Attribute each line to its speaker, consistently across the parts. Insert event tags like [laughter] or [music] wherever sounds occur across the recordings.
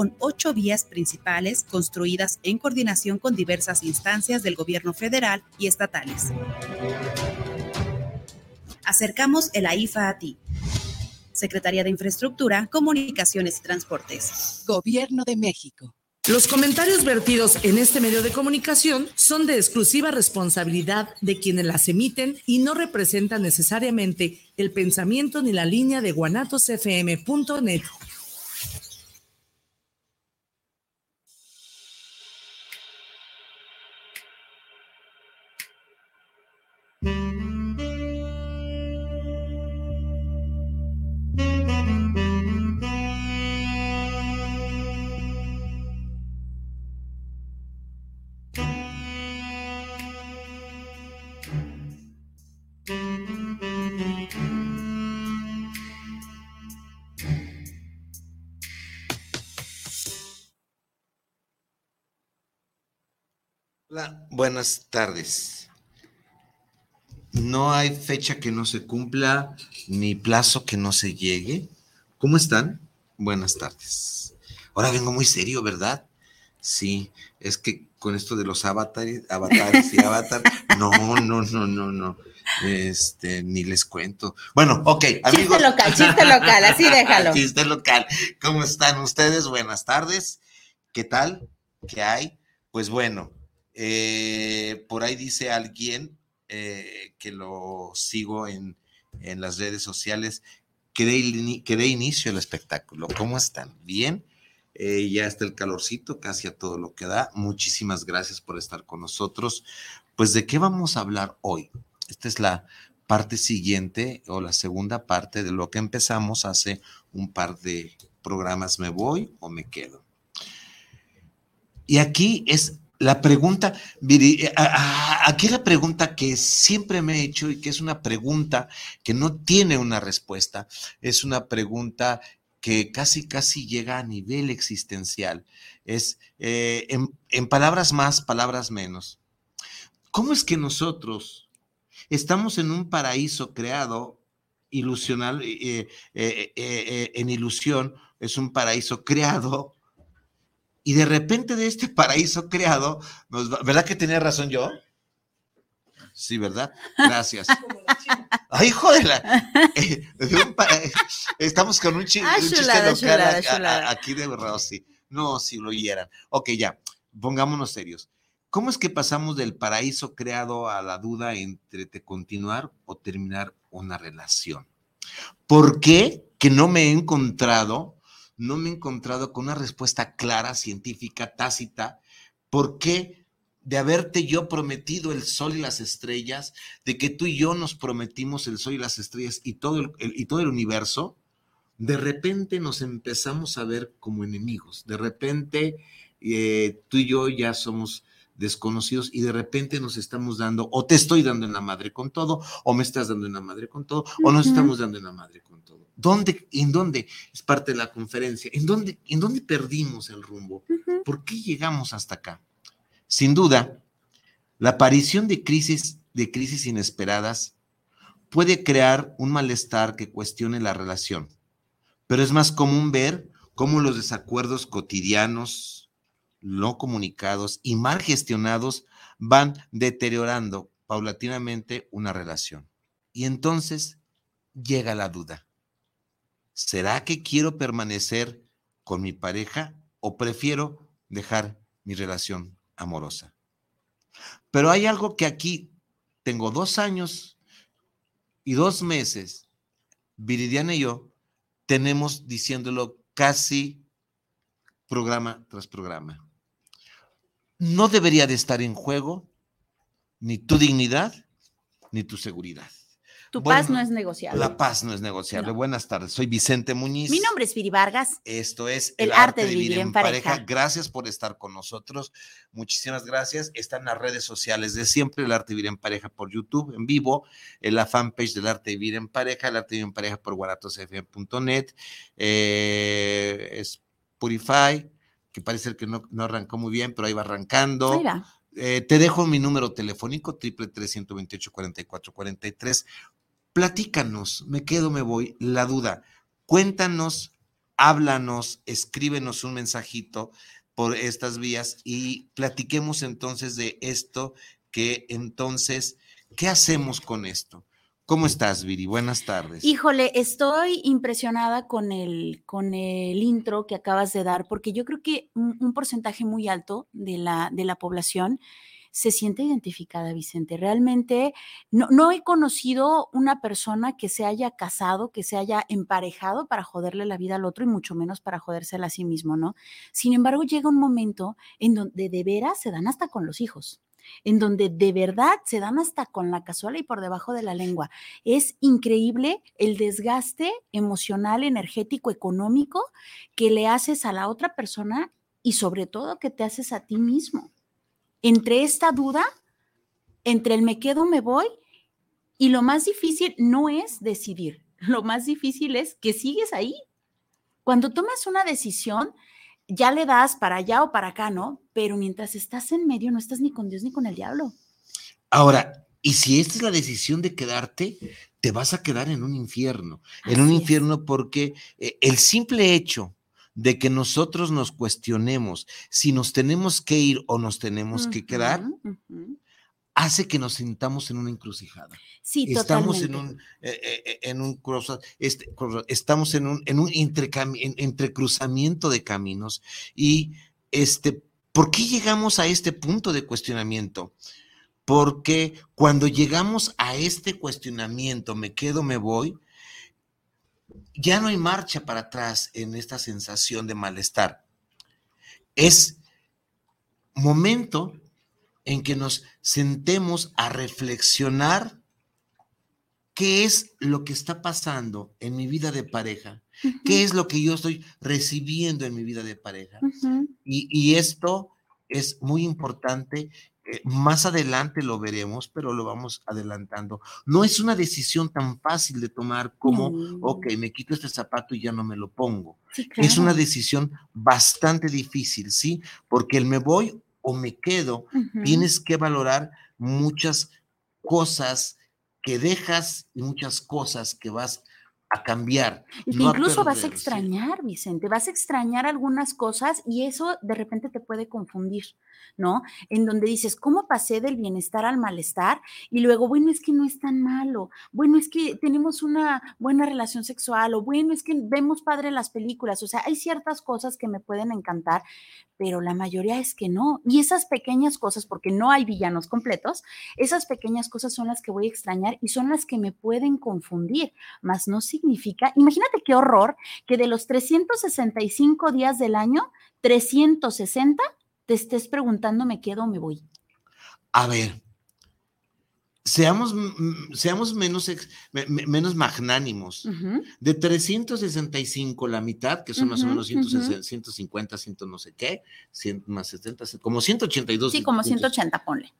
Speaker 1: con ocho vías principales construidas en coordinación con diversas instancias del gobierno federal y estatales. Acercamos el AIFA a ti. Secretaría de Infraestructura, Comunicaciones y Transportes.
Speaker 2: Gobierno de México.
Speaker 3: Los comentarios vertidos en este medio de comunicación son de exclusiva responsabilidad de quienes las emiten y no representan necesariamente el pensamiento ni la línea de guanatosfm.net.
Speaker 4: buenas tardes. No hay fecha que no se cumpla ni plazo que no se llegue. ¿Cómo están? Buenas tardes. Ahora vengo muy serio, ¿verdad? Sí, es que con esto de los avatares, avatares y avatar, no, no, no, no, no. Este, ni les cuento. Bueno, ok,
Speaker 5: amigos. Chiste local, chiste local, así déjalo.
Speaker 4: chiste local. ¿Cómo están ustedes? Buenas tardes. ¿Qué tal? ¿Qué hay? Pues bueno, eh, por ahí dice alguien eh, que lo sigo en, las redes sociales, que dé, inicio al espectáculo. ¿Cómo están? ¿Bien? Eh, ya está el calorcito, casi a todo lo que da. Muchísimas gracias por estar con nosotros. Pues, ¿de qué vamos a hablar hoy? Esta es la parte siguiente o la segunda parte de lo que empezamos hace un par de programas. ¿Me voy o me quedo? Y aquí es la pregunta, eh, aquí la pregunta que siempre me he hecho y que es una pregunta que no tiene una respuesta, es una pregunta que casi, casi llega a nivel existencial. Es, eh, en, palabras más, palabras menos. ¿Cómo es que nosotros estamos en un paraíso creado ilusional, eh, en ilusión, es un paraíso creado y de repente de este [laughs] paraíso creado, ¿verdad que tenía razón yo? Sí, ¿verdad? Gracias. [laughs] Ay, hijo de la. Eh, estamos con un, chiste local aquí de Rosy. No, si lo oyeran. Ok, ya, pongámonos serios. ¿Cómo es que pasamos del paraíso creado a la duda entre continuar o terminar una relación? ¿Por qué que no me he encontrado no me he encontrado con una respuesta clara, científica, tácita, por qué de haberte yo prometido el sol y las estrellas, de que tú y yo nos prometimos el sol y las estrellas y todo el, y todo el universo, de repente nos empezamos a ver como enemigos, de repente eh, tú y yo ya somos desconocidos y de repente nos estamos dando, o te estoy dando en la madre con todo, o me estás dando en la madre con todo, o nos estamos dando en la madre con todo. ¿Dónde, en dónde es parte de la conferencia? ¿En dónde, en dónde perdimos el rumbo? ¿Por qué llegamos hasta acá? Sin duda, la aparición de crisis, de crisis inesperadas puede crear un malestar que cuestione la relación, pero es más común ver cómo los desacuerdos cotidianos, no comunicados y mal gestionados van deteriorando paulatinamente una relación. Y entonces llega la duda. ¿Será que quiero permanecer con mi pareja o prefiero dejar mi relación amorosa? Pero hay algo que aquí tengo dos años y dos meses, Viridiana y yo, tenemos diciéndolo casi programa tras programa no debería de estar en juego ni tu dignidad ni tu seguridad.
Speaker 5: Tu paz no es negociable.
Speaker 4: La paz no es negociable. Buenas tardes, soy Vicente Muñiz.
Speaker 5: Mi nombre es Viri Vargas.
Speaker 4: Esto es El, arte, de vivir, en, pareja. Gracias por estar con nosotros. Muchísimas gracias. Están las redes sociales de siempre, El arte de vivir en pareja por YouTube en vivo, en la fanpage del arte de vivir en pareja, El arte de vivir en pareja por guaratosfm.net, eh, Spotify, que parece que no, arrancó muy bien, pero ahí va arrancando. Eh, te dejo mi número telefónico, triple tres ciento veintiocho cuarenta y cuatro cuarenta y tres. Platícanos, me quedo, me voy. La duda, cuéntanos háblanos, escríbenos un mensajito por estas vías y platiquemos entonces de esto que entonces, ¿qué hacemos con esto? ¿Cómo estás, Viri? Buenas tardes.
Speaker 5: Híjole, estoy impresionada con el, con el intro que acabas de dar, porque yo creo que un, un porcentaje muy alto de la, de la población se siente identificada, Vicente. Realmente no, no, he conocido una persona que se haya casado, que se haya emparejado para joderle la vida al otro y mucho menos para jodérsela a sí mismo, ¿no? Sin embargo, llega un momento en donde de veras se dan hasta con los hijos en donde de verdad se dan hasta con la cazuela y por debajo de la lengua. Es increíble el desgaste emocional, energético, económico que le haces a la otra persona y sobre todo que te haces a ti mismo entre esta duda, entre el me quedo, me voy, y lo más difícil no es decidir, [laughs] lo más difícil es que sigues ahí. Cuando tomas una decisión, ya le das para allá o para acá, ¿no? Pero mientras estás en medio, no estás ni con Dios ni con el diablo.
Speaker 4: Ahora, y si esta es la decisión de quedarte, te vas a quedar en un infierno, en un infierno porque eh, el simple hecho de que nosotros nos cuestionemos si nos tenemos que ir o nos tenemos que quedar, hace que nos sintamos en una encrucijada.
Speaker 5: Sí,
Speaker 4: estamos
Speaker 5: totalmente.
Speaker 4: en un, eh, eh, en un este, estamos en un, en un entrecruzamiento de caminos y este, ¿por qué llegamos a este punto de cuestionamiento? Porque cuando llegamos a este cuestionamiento, me quedo, me voy, ya no hay marcha para atrás en esta sensación de malestar. Es momento en que nos sentemos a reflexionar qué es lo que está pasando en mi vida de pareja, uh -huh. qué es lo que yo estoy recibiendo en mi vida de pareja. Uh -huh. y, y, esto es muy importante eh, más adelante lo veremos, pero lo vamos adelantando. No es una decisión tan fácil de tomar como, ok, me quito este zapato y ya no me lo pongo.
Speaker 5: Sí, claro.
Speaker 4: Es una decisión bastante difícil, ¿sí? Porque el me voy o me quedo, uh -huh. tienes que valorar muchas cosas que dejas y muchas cosas que vas a cambiar.
Speaker 5: Y que incluso a vas a extrañar. Vicente, vas a extrañar algunas cosas y eso de repente te puede confundir, ¿no? En donde dices, ¿cómo pasé del bienestar al malestar? Y luego, bueno, es que no es tan malo, bueno, es que tenemos una buena relación sexual, o bueno, es que vemos padre las películas, o sea, hay ciertas cosas que me pueden encantar, pero la mayoría es que no. Y esas pequeñas cosas, porque no hay villanos completos, esas pequeñas cosas son las que voy a extrañar y son las que me pueden confundir, más no significa, imagínate qué horror que de los 365 días del año, 360 te estés preguntando, ¿me quedo o me voy?
Speaker 4: A ver, seamos, seamos menos, ex, menos magnánimos. Uh -huh. De 365, la mitad, que son uh -huh, más o menos 160, uh -huh. 150, 100 no sé qué, 100 más 70, como 182.
Speaker 5: Sí, como 180, ponle.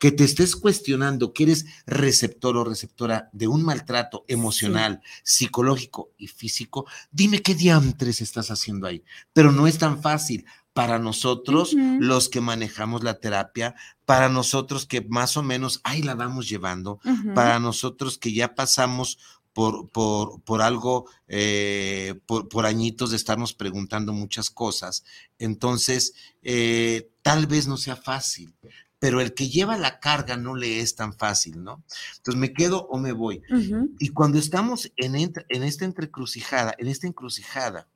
Speaker 4: Que te estés cuestionando que eres receptor o receptora de un maltrato emocional, sí. psicológico y físico, dime qué diantres estás haciendo ahí. Pero no es tan fácil para nosotros, uh -huh. los que manejamos la terapia, para nosotros que más o menos ahí la vamos llevando, uh -huh. para nosotros que ya pasamos por, por, por algo, eh, por, por, añitos de estarnos preguntando muchas cosas, entonces eh, tal vez no sea fácil. Pero el que lleva la carga no le es tan fácil, ¿no? Entonces me quedo o me voy. Uh -huh. Y cuando estamos en, en esta entrecrucijada, en esta encrucijada,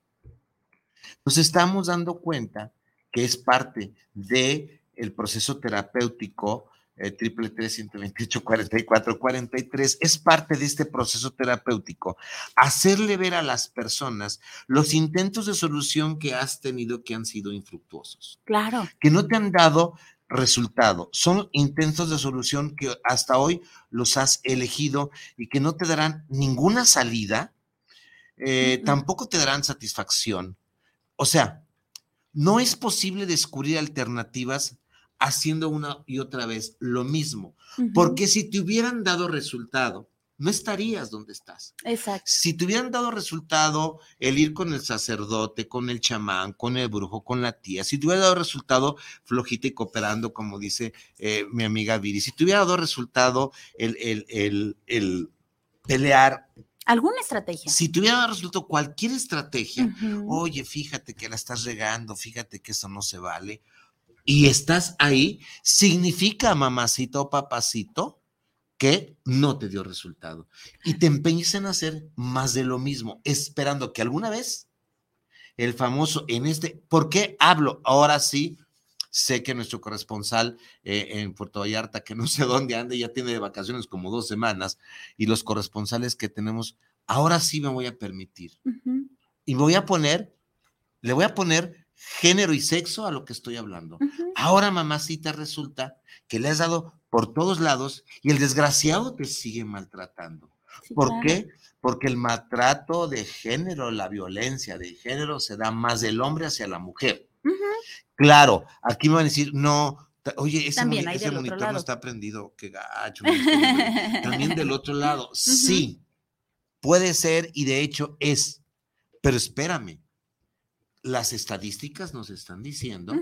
Speaker 4: nos estamos dando cuenta que es parte de el proceso terapéutico eh, triple tres 128 44 43 es parte de este proceso terapéutico hacerle ver a las personas los intentos de solución que has tenido que han sido infructuosos
Speaker 5: claro
Speaker 4: que no te han dado resultado son intentos de solución que hasta hoy los has elegido y que no te darán ninguna salida eh, uh -huh. tampoco te darán satisfacción o sea, no es posible descubrir alternativas haciendo una y otra vez lo mismo, uh -huh. porque si te hubieran dado resultado, no estarías donde estás.
Speaker 5: Exacto.
Speaker 4: Si te hubieran dado resultado el ir con el sacerdote, con el chamán, con el brujo, con la tía, si te hubiera dado resultado flojita y cooperando, como dice eh, mi amiga Viri, si te hubiera dado resultado el, el, el, el pelear
Speaker 5: ¿Alguna estrategia?
Speaker 4: Si te hubiera resuelto cualquier estrategia, oye, fíjate que la estás regando, fíjate que eso no se vale, y estás ahí, significa, mamacito o papacito, que no te dio resultado. Y te empeñes en hacer más de lo mismo, esperando que alguna vez el famoso en este, ¿por qué hablo? Ahora sí, sé que nuestro corresponsal eh, en Puerto Vallarta, que no sé [laughs] dónde anda, ya tiene de vacaciones como dos semanas, y los corresponsales que tenemos, ahora sí me voy a permitir. Y voy a poner, le voy a poner género y sexo a lo que estoy hablando. Ahora, mamacita, resulta que le has dado por todos lados y el desgraciado te sigue maltratando. ¿Por qué? Porque el maltrato de género, la violencia de género se da más del hombre hacia la mujer. Claro, aquí me van a decir, no, oye, ese, monitor, no está prendido, qué gacho. También del otro [laughs] lado, sí, puede ser y de hecho es, pero espérame, las estadísticas nos están diciendo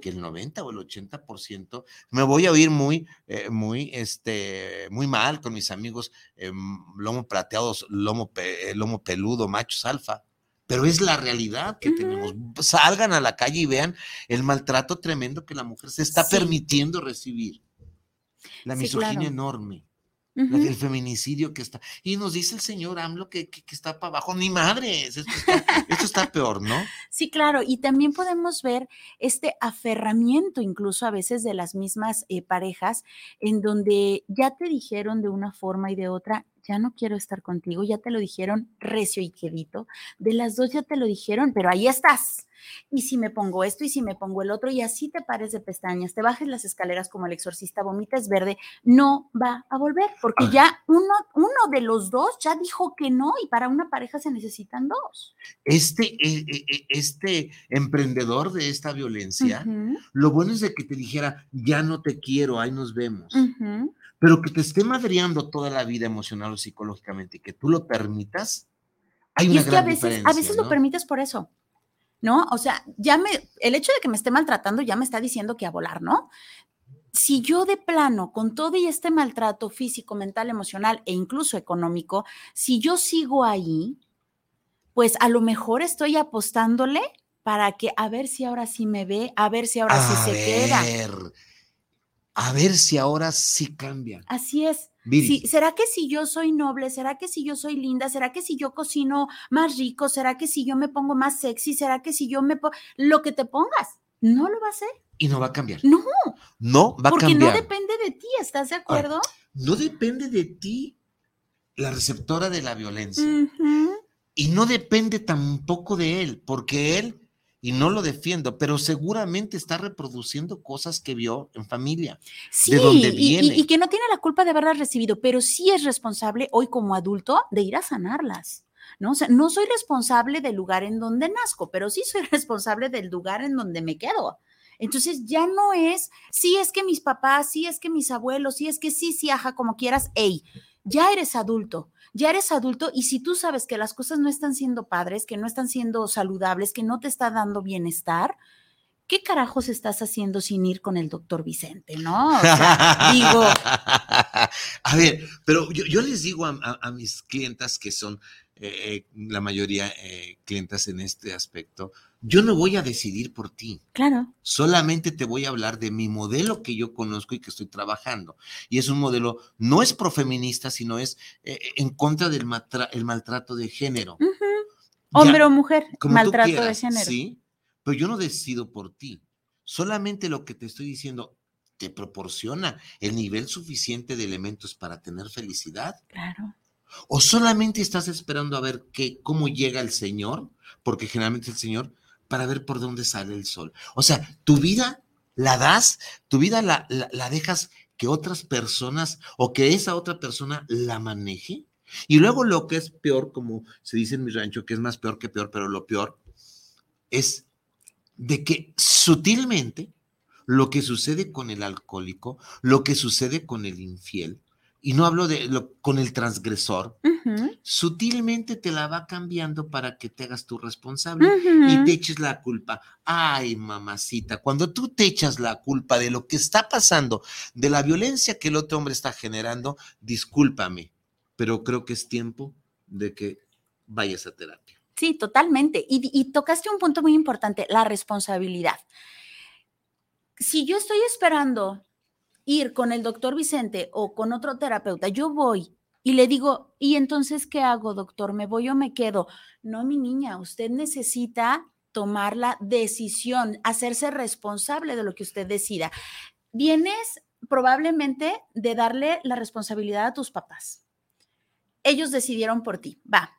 Speaker 4: que el 90 o el 80%, me voy a oír muy, eh, muy, este, muy mal con mis amigos eh, lomo plateados, lomo, eh, lomo peludo, machos alfa, pero es la realidad que tenemos. Salgan a la calle y vean el maltrato tremendo que la mujer se está permitiendo recibir. La misoginia enorme el feminicidio que está. Y nos dice el señor AMLO que, que, está para abajo. Ni madres, esto está, peor, ¿no?
Speaker 5: Sí, claro. Y también podemos ver este aferramiento incluso a veces de las mismas eh, parejas en donde ya te dijeron de una forma y de otra, ya no quiero estar contigo, ya te lo dijeron recio y quedito, de las dos ya te lo dijeron, pero ahí estás. Y si me pongo esto y si me pongo el otro y así te pares de pestañas, te bajes las escaleras como el exorcista, vomitas verde, no va a volver, porque ya uno, uno de los dos ya dijo que no y para una pareja se necesitan dos.
Speaker 4: Este, e, e, e, este emprendedor de esta violencia, lo bueno es de que te dijera, ya no te quiero, ahí nos vemos pero que te esté madreando toda la vida emocional o psicológicamente y que tú lo permitas, hay una y es que a
Speaker 5: veces, a veces lo permites por eso, ¿no? O sea, ya me, el hecho de que me esté maltratando ya me está diciendo que a volar, ¿no? Si yo de plano, con todo y este maltrato físico, mental, emocional e incluso económico, si yo sigo ahí, pues a lo mejor estoy apostándole para que a ver si ahora sí me ve, a ver si ahora sí se queda
Speaker 4: a ver si ahora sí cambia.
Speaker 5: Así es. ¿Será que si yo soy noble? ¿Será que si yo soy linda? ¿Será que si yo cocino más rico? ¿Será que si yo me pongo más sexy? ¿Será que si yo me pongo lo que te pongas? No lo va a hacer.
Speaker 4: Y no va a cambiar.
Speaker 5: No.
Speaker 4: No va a cambiar. Porque
Speaker 5: no depende de ti, ¿estás de acuerdo?
Speaker 4: no depende de ti la receptora de la violencia. Y no depende tampoco de él, porque él y no lo defiendo, pero seguramente está reproduciendo cosas que vio en familia, de donde viene.
Speaker 5: Y, que no tiene la culpa de haberlas recibido, pero sí es responsable hoy como adulto de ir a sanarlas. ¿no? O sea, no soy responsable del lugar en donde nazco, pero sí soy [laughs] responsable del lugar en donde me quedo. Entonces ya no es, sí es que mis papás, sí es que mis abuelos, sí es que sí, sí, ajá, como quieras, hey, ya eres adulto, ya eres adulto y si tú sabes que las cosas no están siendo padres, que no están siendo saludables, que no te está dando bienestar, ¿qué carajos estás haciendo sin ir con el doctor Vicente, no? O sea, digo. [laughs]
Speaker 4: A ver, pero yo, les digo a, mis clientas que son eh, eh, la mayoría eh, clientas en este aspecto, yo no voy a decidir por ti.
Speaker 5: Claro.
Speaker 4: Solamente te voy a hablar de mi modelo que yo conozco y que estoy trabajando. Y es un modelo, no es profeminista, sino es eh, en contra del el maltrato de género.
Speaker 5: Hombre o mujer, maltrato de género.
Speaker 4: Sí, pero yo no decido por ti. Solamente lo que te estoy diciendo te proporciona el nivel suficiente de elementos para tener felicidad.
Speaker 5: Claro.
Speaker 4: O solamente estás esperando a ver qué, cómo llega el Señor, porque generalmente el Señor para ver por dónde sale el sol. O sea, tu vida la das, tu vida la, la, dejas que otras personas o que esa otra persona la maneje. Y luego lo que es peor, como se dice en mi rancho, que es más peor que peor, pero lo peor es de que sutilmente lo que sucede con el alcohólico, lo que sucede con el infiel, y no hablo de lo, con el transgresor, sutilmente te la va cambiando para que te hagas tú responsable y te eches la culpa. Ay, mamacita, cuando tú te echas la culpa de lo que está pasando, de la violencia que el otro hombre está generando, discúlpame, pero creo que es tiempo de que vayas a terapia.
Speaker 5: Sí, totalmente. Y, y tocaste un punto muy importante, la responsabilidad. Si yo estoy esperando ir con el doctor Vicente o con otro terapeuta, yo voy y le digo, ¿y entonces qué hago, doctor? ¿Me voy o me quedo? No, mi niña, usted necesita tomar la decisión, hacerse responsable de lo que usted decida. Vienes probablemente de darle la responsabilidad a tus papás. Ellos decidieron por ti. Va,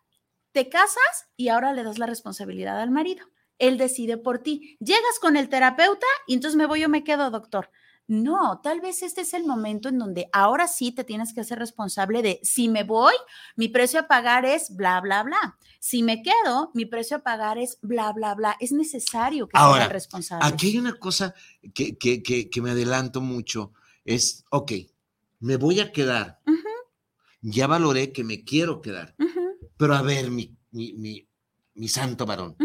Speaker 5: te casas y ahora le das la responsabilidad al marido. Él decide por ti. Llegas con el terapeuta y entonces me voy o me quedo, doctor. No, tal vez este es el momento en donde ahora sí te tienes que hacer responsable de si me voy, mi precio a pagar es bla, bla, bla. Si me quedo, mi precio a pagar es bla, bla, bla. Es necesario que
Speaker 4: ahora,
Speaker 5: sea responsable.
Speaker 4: Aquí hay una cosa que, que, que, me adelanto mucho. Es, ok, me voy a quedar. Ya valoré que me quiero quedar. Pero a ver, mi, mi, mi, mi santo varón,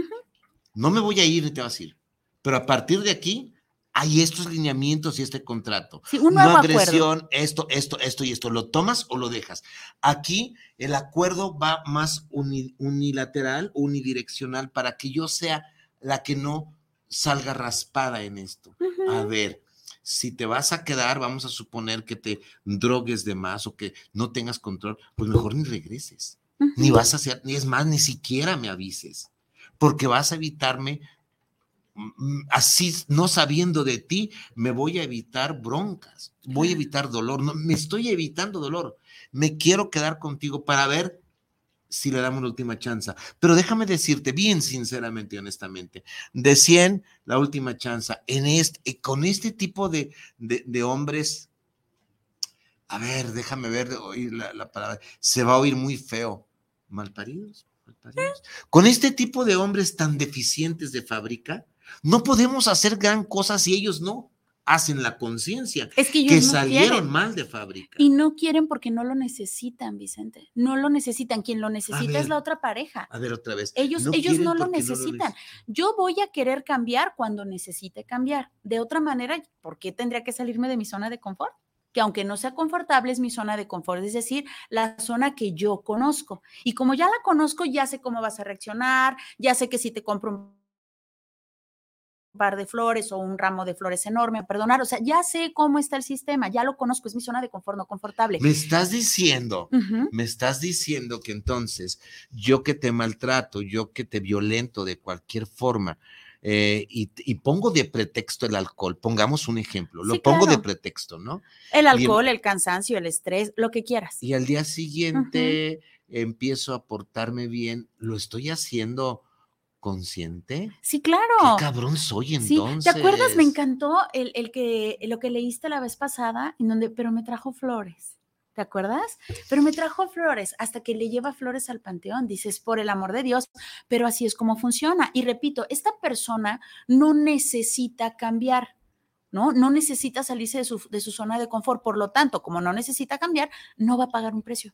Speaker 4: no me voy a ir ni te vas a ir. Pero a partir de aquí, hay estos lineamientos y este contrato. no agresión, esto, esto, esto y esto. ¿Lo tomas o lo dejas? Aquí el acuerdo va más unilateral, unidireccional, para que yo sea la que no salga raspada en esto. A ver, si te vas a quedar, vamos a suponer que te drogues de más o que no tengas control, pues mejor ni regreses. Ni vas a hacer, ni es más, ni siquiera me avises, porque vas a evitarme así no sabiendo de ti, me voy a evitar broncas, voy a evitar dolor, no, me estoy evitando dolor, me quiero quedar contigo para ver si le damos la última chance. Pero déjame decirte bien sinceramente y honestamente, de 100, la última chance, en este, eh, con este tipo de, de, hombres, a ver, déjame ver, oír la, la palabra, se va a oír muy feo, malparidos. Malparidos. Con este tipo de hombres tan deficientes de fábrica, no podemos hacer gran cosa si ellos no hacen la conciencia
Speaker 5: es que,
Speaker 4: salieron mal de fábrica.
Speaker 5: Y no quieren porque no lo necesitan, Vicente. No lo necesitan. Quien lo necesita es la otra pareja.
Speaker 4: A ver, otra vez.
Speaker 5: Ellos no, ellos no lo necesitan. Yo voy a querer cambiar cuando necesite cambiar. De otra manera, ¿por qué tendría que salirme de mi zona de confort? que aunque no sea confortable es mi zona de confort, es decir, la zona que yo conozco. Y como ya la conozco, ya sé cómo vas a reaccionar, ya sé que si te compro un par de flores o un ramo de flores enorme, perdonar, o sea, ya sé cómo está el sistema, ya lo conozco, es mi zona de confort no confortable.
Speaker 4: Me estás diciendo, me estás diciendo que entonces yo que te maltrato, yo que te violento de cualquier forma, eh, y, pongo de pretexto el alcohol, pongamos un ejemplo, lo pongo de pretexto, ¿no?
Speaker 5: El alcohol, el cansancio, el estrés, lo que quieras.
Speaker 4: Y al día siguiente empiezo a portarme bien, lo estoy haciendo consciente?
Speaker 5: Sí, claro.
Speaker 4: Qué cabrón soy entonces.
Speaker 5: ¿Te acuerdas? Me encantó el, el, que lo que leíste la vez pasada, en donde, pero me trajo flores. ¿Te acuerdas? Pero me trajo flores hasta que le lleva flores al panteón. Dices, por el amor de Dios, pero así es como funciona. Y repito, esta persona no necesita cambiar. ¿no? No necesita salirse de su, de su zona de confort. Por lo tanto, como no necesita cambiar, no va a pagar un precio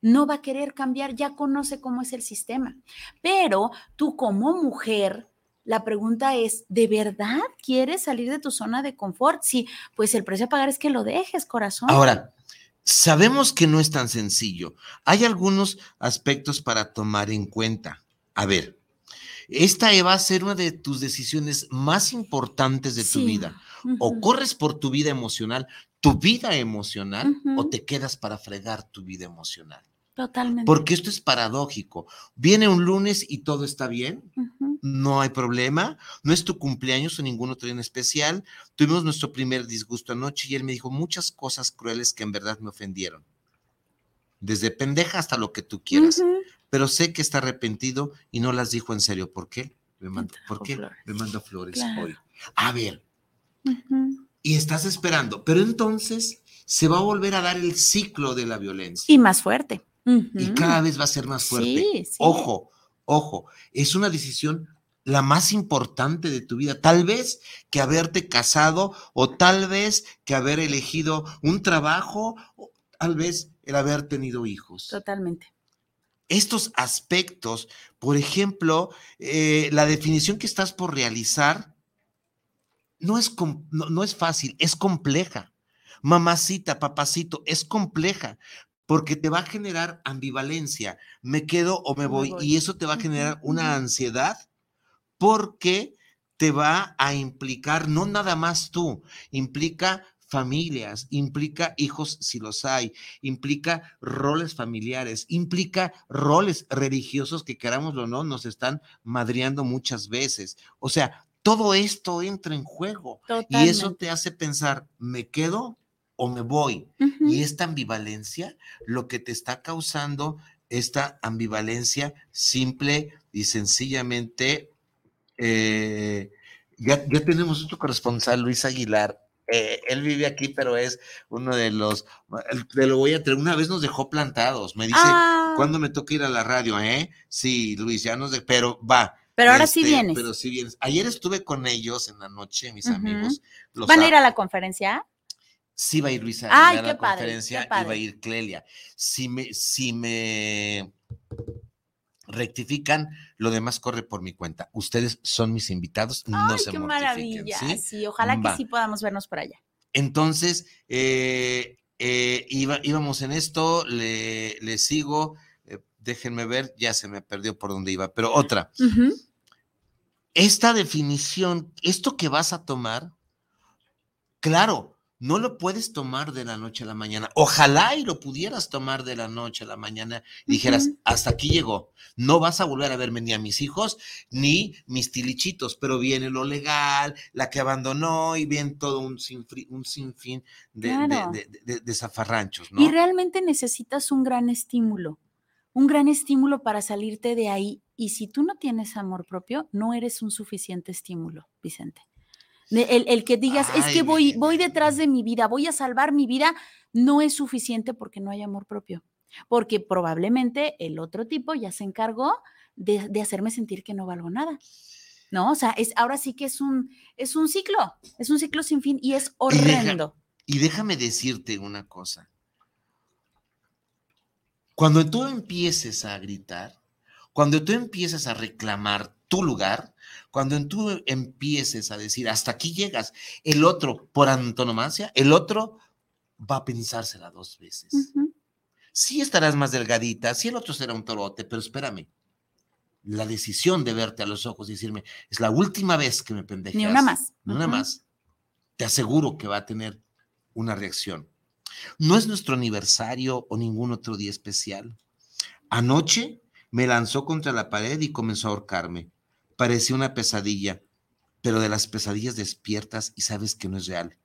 Speaker 5: no va a querer cambiar, ya conoce cómo es el sistema. Pero tú como mujer, la pregunta es, ¿de verdad quieres salir de tu zona de confort? Sí, pues el precio a pagar es que lo dejes, corazón.
Speaker 4: Ahora, sabemos que no es tan sencillo. Hay algunos aspectos para tomar en cuenta. A ver, esta va a ser una de tus decisiones más importantes de tu vida. O corres por tu vida emocional, tu vida emocional, o te quedas para fregar tu vida emocional.
Speaker 5: Totalmente.
Speaker 4: Porque esto es paradójico. Viene un lunes y todo está bien, no hay problema, no es tu cumpleaños o ningún otro día en especial. Tuvimos nuestro primer disgusto anoche y él me dijo muchas cosas crueles que en verdad me ofendieron. Desde pendeja hasta lo que tú quieras. Pero sé que está arrepentido y no las dijo en serio. ¿Por qué? Me mando, ¿Por qué? Me manda flores hoy. A ver. Y estás esperando. Pero entonces se va a volver a dar el ciclo de la violencia.
Speaker 5: Y más fuerte
Speaker 4: y cada vez va a ser más fuerte. Ojo, ojo, es una decisión la más importante de tu vida, tal vez que haberte casado o tal vez que haber elegido un trabajo o tal vez el haber tenido hijos.
Speaker 5: Totalmente.
Speaker 4: Estos aspectos, por ejemplo, eh, la definición que estás por realizar no es, no es fácil, es compleja. Mamacita, papacito, es compleja, porque te va a generar ambivalencia. Me quedo o me voy, y eso te va a generar una ansiedad porque te va a implicar no nada más tú, implica familias, implica hijos si los hay, implica roles familiares, implica roles religiosos que querámoslo o no, nos están madreando muchas veces. O sea, todo esto entra en juego y eso te hace pensar, ¿me quedo o me voy? Y esta ambivalencia, lo que te está causando, esta ambivalencia simple y sencillamente, eh, ya, ya tenemos otro corresponsal, Luis Aguilar, eh, él vive aquí, pero es uno de los, te lo voy a traer, una vez nos dejó plantados, me dice, ah. ¿cuándo me toca ir a la radio? ¿Eh? Sí, Luis, ya nos, de, pero va.
Speaker 5: Pero ahora sí este, vienes.
Speaker 4: Pero sí vienes. Ayer estuve con ellos en la noche, mis amigos.
Speaker 5: ¿Van a ir a la conferencia?
Speaker 4: Sí va a ir Luisa a la conferencia y va a ir Clelia. Si me, si me rectifican, lo demás corre por mi cuenta. Ustedes son mis invitados, no se qué maravilla.
Speaker 5: ¿sí? ojalá que sí podamos vernos por allá.
Speaker 4: Entonces, eh, eh, íbamos en esto, le, sigo, eh, déjenme ver, ya se me perdió por dónde iba, pero otra. Esta definición, esto que vas a tomar, claro, no lo puedes tomar de la noche a la mañana. Ojalá y lo pudieras tomar de la noche a la mañana y dijeras, hasta aquí llegó. No vas a volver a verme ni a mis hijos ni mis tilichitos, pero viene lo legal, la que abandonó y viene todo un, un sinfín de, de, zafarranchos.
Speaker 5: Y realmente necesitas un gran estímulo, un gran estímulo para salirte de ahí. Y si tú no tienes amor propio, no eres un suficiente estímulo, Vicente. El, que digas, es que voy, voy detrás de mi vida, voy a salvar mi vida, no es suficiente porque no hay amor propio. Porque probablemente el otro tipo ya se encargó de, hacerme sentir que no valgo nada. ¿No? O sea, es, ahora sí que es un, es un ciclo, es un ciclo sin fin y es horrendo.
Speaker 4: y déjame decirte una cosa. Cuando tú empieces a gritar, cuando tú empieces a reclamar tu lugar, cuando tú empieces a decir, hasta aquí llegas, el otro, por antonomasia, el otro va a pensársela dos veces. Sí estarás más delgadita, sí el otro será un torote, pero espérame. La decisión de verte a los ojos y decirme, es la última vez que me pendejas.
Speaker 5: Ni una más.
Speaker 4: Ni una más. Te aseguro que va a tener una reacción. No es nuestro aniversario o ningún otro día especial. Anoche me lanzó contra la pared y comenzó a ahorcarme. Parecía una pesadilla, pero de las pesadillas despiertas y sabes que no es real.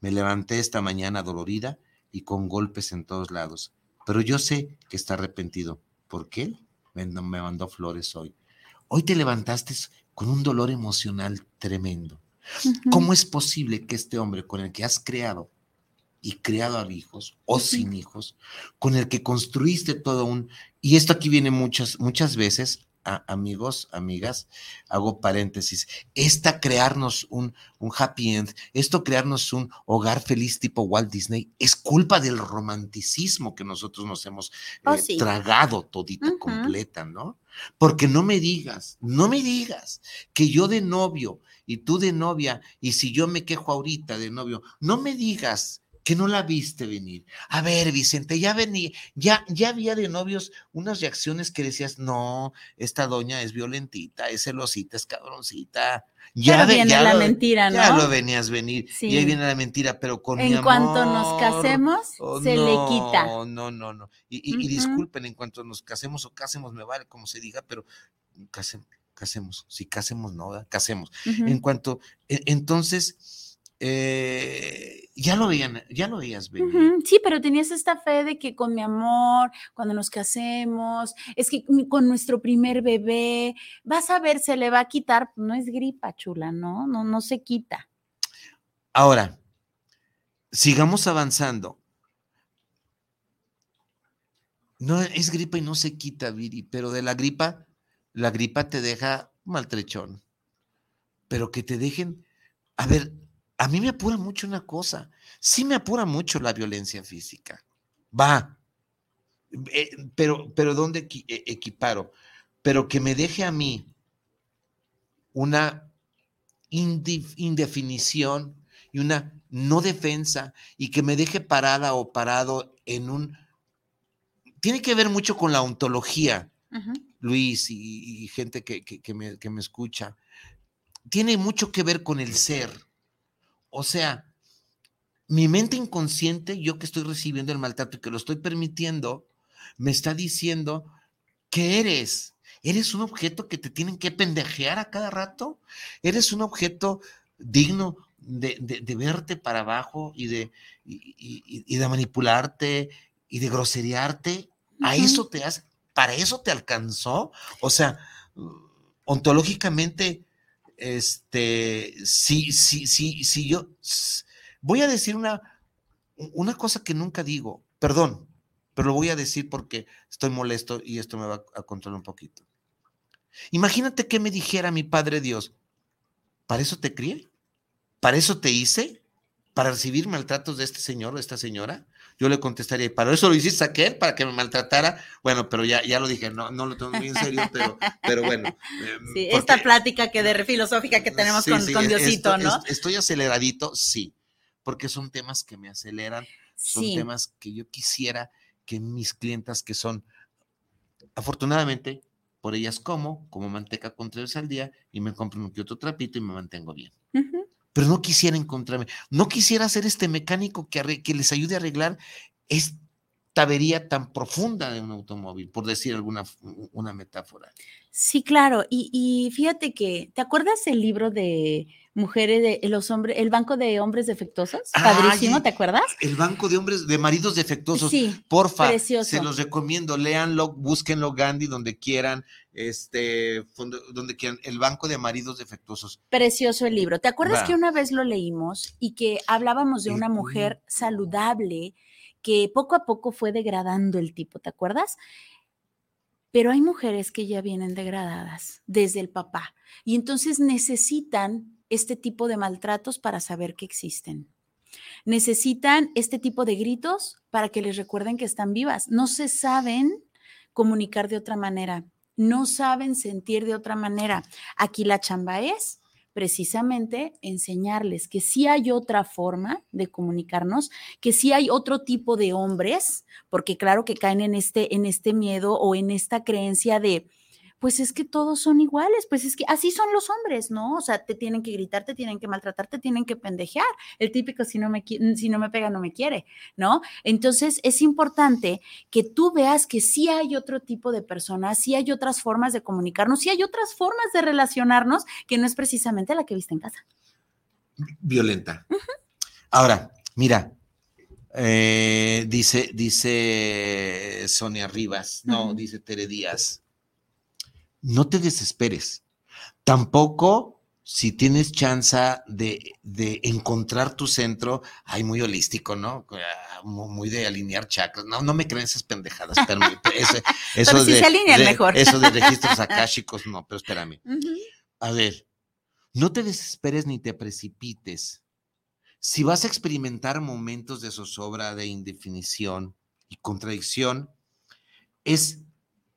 Speaker 4: Me levanté esta mañana dolorida y con golpes en todos lados, pero yo sé que está arrepentido. ¿Por qué? Me, mandó flores hoy. Hoy te levantaste con un dolor emocional tremendo. ¿Cómo es posible que este hombre con el que has creado y creado a hijos o sin hijos, con el que construiste todo un... Y esto aquí viene muchas, muchas veces amigos, amigas, hago paréntesis, esta crearnos un, un, happy end, esto crearnos un hogar feliz tipo Walt Disney, es culpa del romanticismo que nosotros nos hemos oh, eh, tragado todita completa, ¿no? Porque no me digas, no me digas que yo de novio y tú de novia, y si yo me quejo ahorita de novio, no me digas que no la viste venir. A ver, Vicente, ya venía, ya, ya había de novios unas reacciones que decías, no, esta doña es violentita, es celosita, es cabroncita.
Speaker 5: Ya viene la mentira, ¿no?
Speaker 4: Ya lo venías venir. Y ahí viene la mentira, pero con
Speaker 5: En cuanto nos casemos, oh, se le quita.
Speaker 4: No, no, no, no. Y, disculpen, en cuanto nos casemos o casemos, me vale como se diga, pero casemos, casemos. Si casemos, no, casemos. En cuanto, e, entonces eh, ya lo veían, ya lo veías venir.
Speaker 5: Sí, pero tenías esta fe de que con mi amor, cuando nos casemos, es que con nuestro primer bebé, vas a ver, se le va a quitar, no es gripa, chula, ¿no? No, no se quita.
Speaker 4: Ahora, sigamos avanzando. No es gripa y no se quita, Viri, pero de la gripa, la gripa te deja maltrechón. Pero que te dejen, a ver, a mí me apura mucho una cosa, sí me apura mucho la violencia física. Va, eh, pero, pero ¿dónde e, equiparo? Pero que me deje a mí una indefinición y una no defensa y que me deje parada o parado en un tiene que ver mucho con la ontología, Luis y, gente que, me, que me escucha. Tiene mucho que ver con el ser. O sea, mi mente inconsciente, yo que estoy recibiendo el maltrato y que lo estoy permitiendo, me está diciendo que eres. ¿Eres un objeto que te tienen que pendejear a cada rato? ¿Eres un objeto digno de, verte para abajo y de, y, de manipularte y de groseriarte? ¿A eso te hace? ¿Para eso te alcanzó? O sea, ontológicamente, este, sí, sí, sí, sí, yo voy a decir una, una cosa que nunca digo, perdón, pero lo voy a decir porque estoy molesto y esto me va a controlar un poquito. Imagínate que me dijera mi Padre Dios, ¿para eso te crié? ¿Para eso te hice? ¿Para recibir maltratos de este señor o de esta señora? Yo le contestaría, ¿para eso lo hiciste aquel? ¿Para que me maltratara? Bueno, pero ya, ya lo dije, no, no lo tengo muy en serio, pero, pero bueno.
Speaker 5: Em, sí, esta plática que de filosófica que tenemos con, Diosito, ¿no?
Speaker 4: Estoy aceleradito, sí, porque son temas que me aceleran, son temas que yo quisiera que mis clientas que son, afortunadamente, por ellas como, como manteca con tres al día y me compro un que otro trapito y me mantengo bien. Pero no quisiera encontrarme, no quisiera ser este mecánico que, les ayude a arreglar esta avería tan profunda de un automóvil, por decir alguna una metáfora.
Speaker 5: Sí, claro. Y, y fíjate que, ¿te acuerdas el libro de mujeres de los hombres, el banco de hombres defectuosos, padrísimo, ¿te acuerdas?
Speaker 4: El banco de hombres, de maridos defectuosos. Sí, porfa, precioso. se los recomiendo, léanlo, búsquenlo, Gandhi, donde quieran, este, donde quieran, el banco de maridos defectuosos.
Speaker 5: Precioso el libro. ¿Te acuerdas que una vez lo leímos y que hablábamos de una mujer saludable que poco a poco fue degradando el tipo, ¿te acuerdas? Pero hay mujeres que ya vienen degradadas desde el papá y entonces necesitan este tipo de maltratos para saber que existen. Necesitan este tipo de gritos para que les recuerden que están vivas. No se saben comunicar de otra manera, no saben sentir de otra manera. Aquí la chamba es precisamente enseñarles que sí hay otra forma de comunicarnos, que sí hay otro tipo de hombres, porque claro que caen en este, en este miedo o en esta creencia de, pues es que todos son iguales, pues es que así son los hombres, ¿no? O sea, te tienen que gritar, te tienen que maltratar, te tienen que pendejear. El típico, si no me, si no me pega, no me quiere, ¿no? Entonces, es importante que tú veas que sí hay otro tipo de personas, sí hay otras formas de comunicarnos, sí hay otras formas de relacionarnos que no es precisamente la que viste en casa.
Speaker 4: Violenta. Ahora, mira, eh, dice, dice Sonia Rivas, no, dice Tere Díaz no te desesperes. Tampoco si tienes chance de, encontrar tu centro, hay muy holístico, ¿no? Ah, muy de alinear chakras. No, no me creen esas pendejadas. Pero [laughs] eso, de, mejor. Eso de registros [laughs] akáshicos, no, pero espérame. A ver, no te desesperes ni te precipites. Si vas a experimentar momentos de zozobra, de indefinición y contradicción, es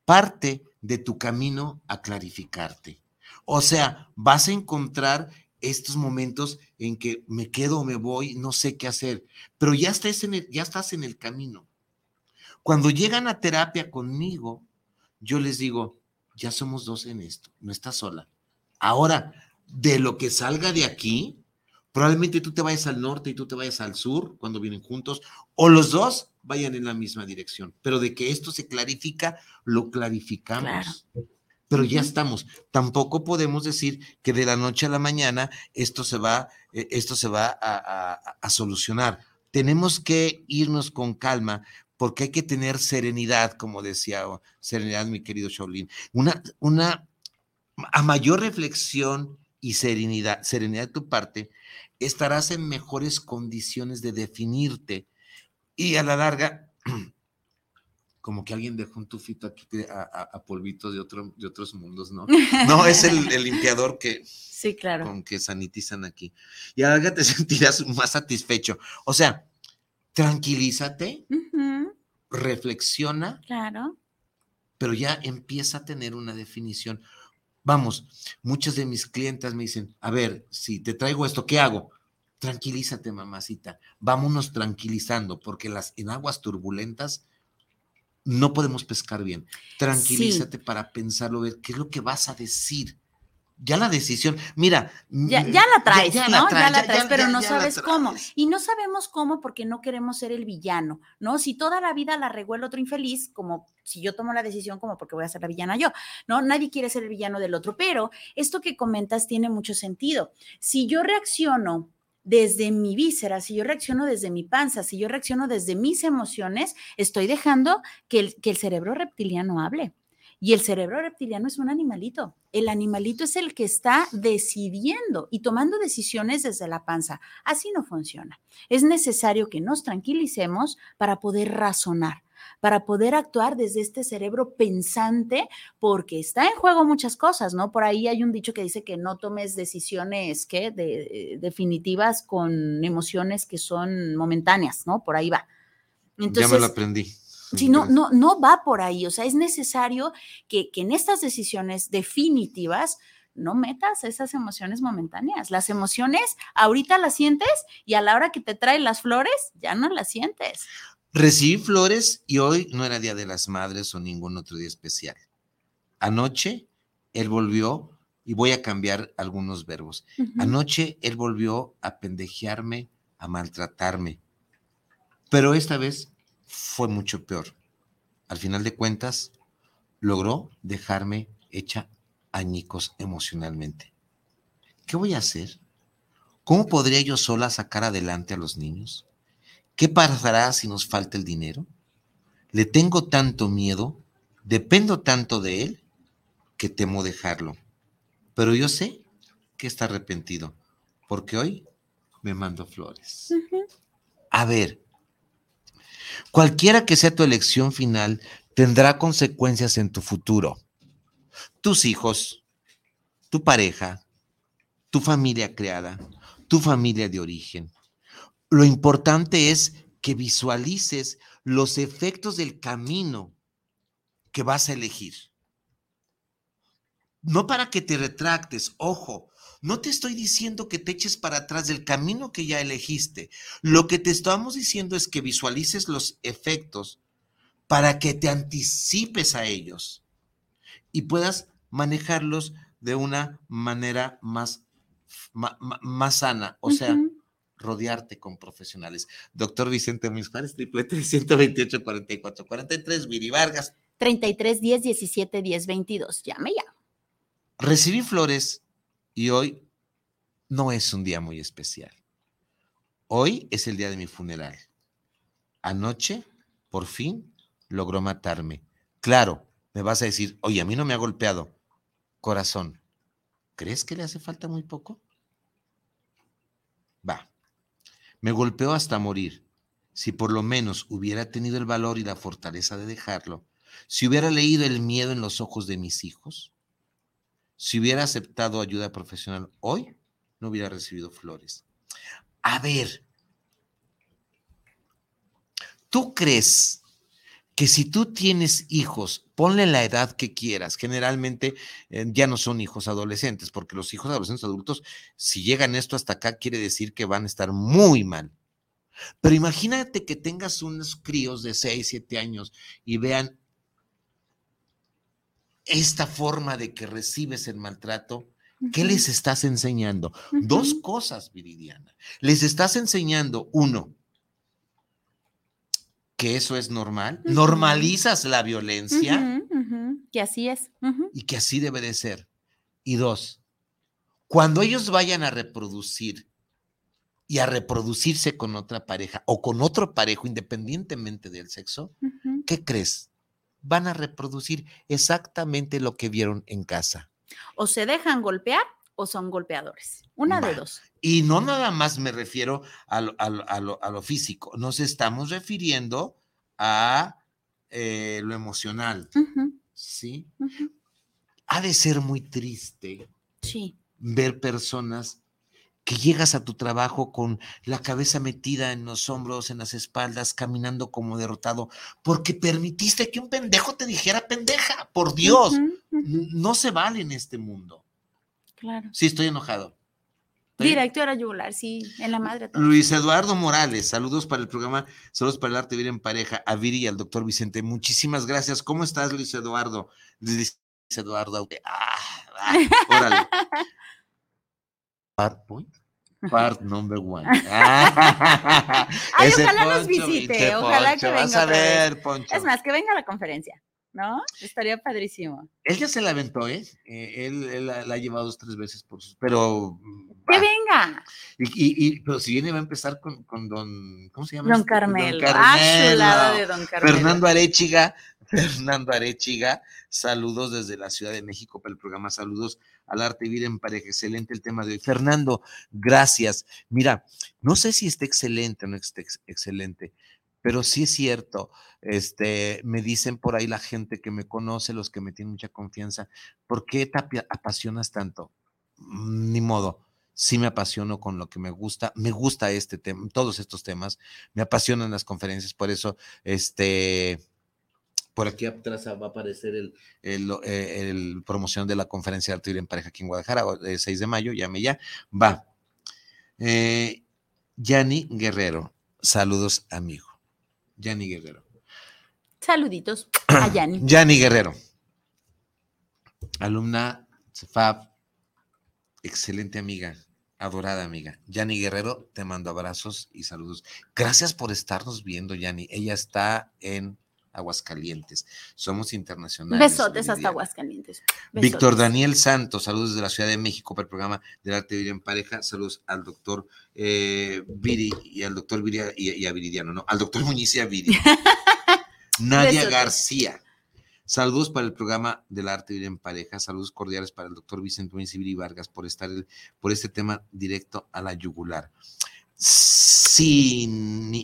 Speaker 4: parte de tu camino a clarificarte. O sea, vas a encontrar estos momentos en que me quedo o me voy, no sé qué hacer, pero ya estás en el, ya estás en el camino. Cuando llegan a terapia conmigo, yo les digo, ya somos dos en esto, no estás sola. Ahora, de lo que salga de aquí, probablemente tú te vayas al norte y tú te vayas al sur cuando vienen juntos, o los dos vayan en la misma dirección. Pero de que esto se clarifica, lo clarificamos. Pero ya estamos. Tampoco podemos decir que de la noche a la mañana esto se va, eh, esto se va a, solucionar. Tenemos que irnos con calma porque hay que tener serenidad, como decía serenidad, mi querido Shaolin. Una, una, a mayor reflexión y serenidad, serenidad de tu parte, estarás en mejores condiciones de definirte y a la larga, [clears throat] como que alguien dejó un tufito aquí a, polvitos de, otro, de otros mundos, ¿no? [laughs] No, es el, limpiador que,
Speaker 5: sí, claro.
Speaker 4: con que sanitizan aquí. Y a la larga te [laughs] sentirás más satisfecho. O sea, tranquilízate, reflexiona.
Speaker 5: Claro.
Speaker 4: Pero ya empieza a tener una definición. Vamos, muchas de mis clientas me dicen, a ver, si te traigo esto, ¿qué hago? tranquilízate, mamacita, vámonos tranquilizando, porque las en aguas turbulentas no podemos pescar bien. Tranquilízate para pensarlo, ver qué es lo que vas a decir. Ya la decisión, mira.
Speaker 5: Ya,
Speaker 4: mm,
Speaker 5: ya la traes,
Speaker 4: ya
Speaker 5: ¿no?
Speaker 4: la traes,
Speaker 5: ya la traes, pero no sabes cómo. Y no sabemos cómo porque no queremos ser el villano, ¿no? Si toda la vida la regó el otro infeliz, como si yo tomo la decisión, como porque voy a ser la villana yo, ¿no? Nadie quiere ser el villano del otro, pero esto que comentas tiene mucho sentido. Si yo reacciono desde mi víscera, si yo reacciono desde mi panza, si yo reacciono desde mis emociones, estoy dejando que el, que el cerebro reptiliano hable. Y el cerebro reptiliano es un animalito. El animalito es el que está decidiendo y tomando decisiones desde la panza. Así no funciona. Es necesario que nos tranquilicemos para poder razonar, para poder actuar desde este cerebro pensante, porque está en juego muchas cosas, ¿no? Por ahí hay un dicho que dice que no tomes decisiones ¿qué? De- definitivas con emociones que son momentáneas, ¿no? Por ahí va.
Speaker 4: ya me lo aprendí.
Speaker 5: Sí, no, no, no va por ahí. O sea, es necesario que, que en estas decisiones definitivas no metas esas emociones momentáneas. Las emociones ahorita las sientes y a la hora que te traen las flores ya no las sientes.
Speaker 4: Recibí flores y hoy no era Día de las Madres o ningún otro día especial. Anoche él volvió, y voy a cambiar algunos verbos. Anoche él volvió a pendejearme, a maltratarme. Pero esta vez fue mucho peor. Al final de cuentas, logró dejarme hecha añicos emocionalmente. ¿Qué voy a hacer? ¿Cómo podría yo sola sacar adelante a los niños? ¿Qué pasará si nos falta el dinero? Le tengo tanto miedo, dependo tanto de él, que temo dejarlo. Pero yo sé que está arrepentido, porque hoy me mando flores. A ver, cualquiera que sea tu elección final, tendrá consecuencias en tu futuro. Tus hijos, tu pareja, tu familia creada, tu familia de origen. Lo importante es que visualices los efectos del camino que vas a elegir. No para que te retractes, ojo, no te estoy diciendo que te eches para atrás del camino que ya elegiste. Lo que te estamos diciendo es que visualices los efectos para que te anticipes a ellos y puedas manejarlos de una manera más, ma- ma- más sana, o sea, rodearte con profesionales. Doctor Vicente Muñoz Juárez, triple 328 44 43, Viri Vargas.
Speaker 5: 33 10 17 10 22. Llame ya.
Speaker 4: Recibí flores y hoy no es un día muy especial. Hoy es el día de mi funeral. Anoche, por fin, logró matarme. Claro, me vas a decir, oye, a mí no me ha golpeado. Corazón, ¿crees que le hace falta muy poco? Va. Me golpeó hasta morir. Si por lo menos hubiera tenido el valor y la fortaleza de dejarlo, si hubiera leído el miedo en los ojos de mis hijos, si hubiera aceptado ayuda profesional hoy, no hubiera recibido flores. A ver, ¿tú crees que si tú tienes hijos, ponle la edad que quieras, generalmente eh, ya no son hijos adolescentes, porque los hijos adolescentes adultos, si llegan esto hasta acá, quiere decir que van a estar muy mal. Pero imagínate que tengas unos críos de 6, 7 años y vean esta forma de que recibes el maltrato, ¿qué les estás enseñando? Dos cosas, Viridiana. Les estás enseñando, uno, que eso es normal, normalizas la violencia.
Speaker 5: Que así es.
Speaker 4: Y que así debe de ser. Y dos, cuando ellos vayan a reproducir y a reproducirse con otra pareja o con otro parejo, independientemente del sexo. ¿qué crees? Van a reproducir exactamente lo que vieron en casa.
Speaker 5: O se dejan golpear o son golpeadores. Una de dos.
Speaker 4: Y no nada más me refiero a lo, a lo- a lo- a lo físico, nos estamos refiriendo a eh, lo emocional, ¿sí? Ha de ser muy triste
Speaker 5: Sí.
Speaker 4: ver personas que llegas a tu trabajo con la cabeza metida en los hombros, en las espaldas, caminando como derrotado, porque permitiste que un pendejo te dijera pendeja, por Dios, no se vale en este mundo.
Speaker 5: Claro.
Speaker 4: Sí, estoy enojado.
Speaker 5: Directora yugular, sí, en la madre.
Speaker 4: Luis Eduardo Morales, saludos para el programa, saludos para el arte vivir en pareja, a Viri y al doctor Vicente. Muchísimas gracias. ¿Cómo estás, Luis Eduardo? Luis Eduardo, ah, ah, órale. [laughs] Part point. Part number one. [laughs] [laughs]
Speaker 5: Ay, ojalá nos visite, ojalá que venga.
Speaker 4: Vas a ver, Poncho.
Speaker 5: Es más, que venga a la conferencia. ¿no? Estaría padrísimo.
Speaker 4: Él ya se la aventó, ¿eh? eh él, la, ha llevado dos, tres veces por sus, pero...
Speaker 5: ¡Que venga!
Speaker 4: Y, y, pero si viene va a empezar con, con don, ¿cómo se llama?
Speaker 5: Don Carmelo. Don Carmelo. Ah, de don Carmelo.
Speaker 4: Fernando Arechiga, [laughs] Fernando Arechiga, saludos desde la Ciudad de México para el programa Saludos al Arte Vivir en Pareja. Excelente el tema de hoy. Fernando, gracias. Mira, no sé si esté excelente o no esté excelente, pero sí es cierto, este, me dicen por ahí la gente que me conoce, los que me tienen mucha confianza, ¿por qué te apasionas tanto? Mm, ni modo, sí me apasiono con lo que me gusta, me gusta este tema, todos estos temas, me apasionan las conferencias, por eso, este, por aquí atrás va a aparecer el, el, promoción de la conferencia de arte en pareja aquí en Guadalajara, el 6 de mayo, llame ya, va. Eh, Yanni Guerrero, saludos amigo. Yanni Guerrero.
Speaker 5: Saluditos a [clears throat] Yanni.
Speaker 4: Yanni Guerrero. Alumna CEFAB, excelente amiga, adorada amiga. Yanni Guerrero, te mando abrazos y saludos. Gracias por estarnos viendo, Yanni. Ella está en Aguascalientes. Somos internacionales.
Speaker 5: Besotes hasta Aguascalientes.
Speaker 4: Víctor Daniel Santos, saludos desde la Ciudad de México para el programa del arte de en pareja. Saludos al doctor eh, Viri y al doctor Viri y, a Viridiano, no, al doctor Muñiz y a Viri. [laughs] Nadia García. Saludos para el programa del arte de en pareja. Saludos cordiales para el doctor Vicente Muñiz y Viri Vargas por estar por este tema directo a la yugular. Sí,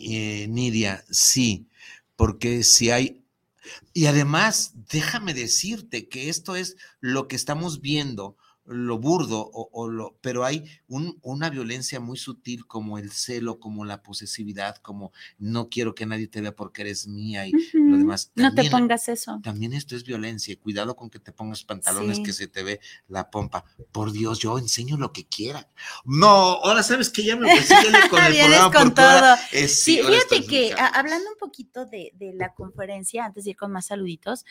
Speaker 4: eh, Nidia, sí porque si hay... Y además, déjame decirte que esto es lo que estamos viendo lo burdo, o, lo, pero hay una violencia muy sutil como el celo, como la posesividad, como no quiero que nadie te vea porque eres mía y lo demás.
Speaker 5: no te pongas eso.
Speaker 4: También esto es violencia. Cuidado con que te pongas pantalones que se te ve la pompa. Por Dios, yo enseño lo que quiera. No, ahora sabes que ya me [laughs] con el
Speaker 5: con todo. sí, fíjate que hablando un poquito de, la conferencia, antes de ir con más saluditos,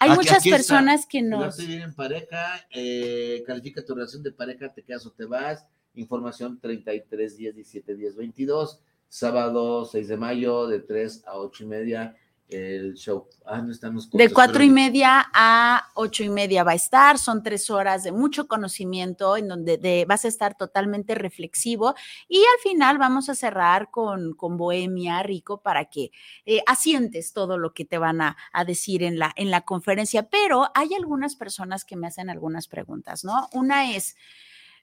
Speaker 5: hay muchas personas que nos...
Speaker 4: en pareja, eh, califica tu relación de pareja, te quedas o te vas. Información 33 10 17 10 22. Sábado 6 de mayo de 3 a 8 y media el show. Ah, no estamos
Speaker 5: De cuatro y media a ocho y media va a estar. Son tres horas de mucho conocimiento en donde vas a estar totalmente reflexivo y al final vamos a cerrar con, con Bohemia Rico para que eh, asientes todo lo que te van a, a, decir en la, en la conferencia. Pero hay algunas personas que me hacen algunas preguntas, ¿no? Una es,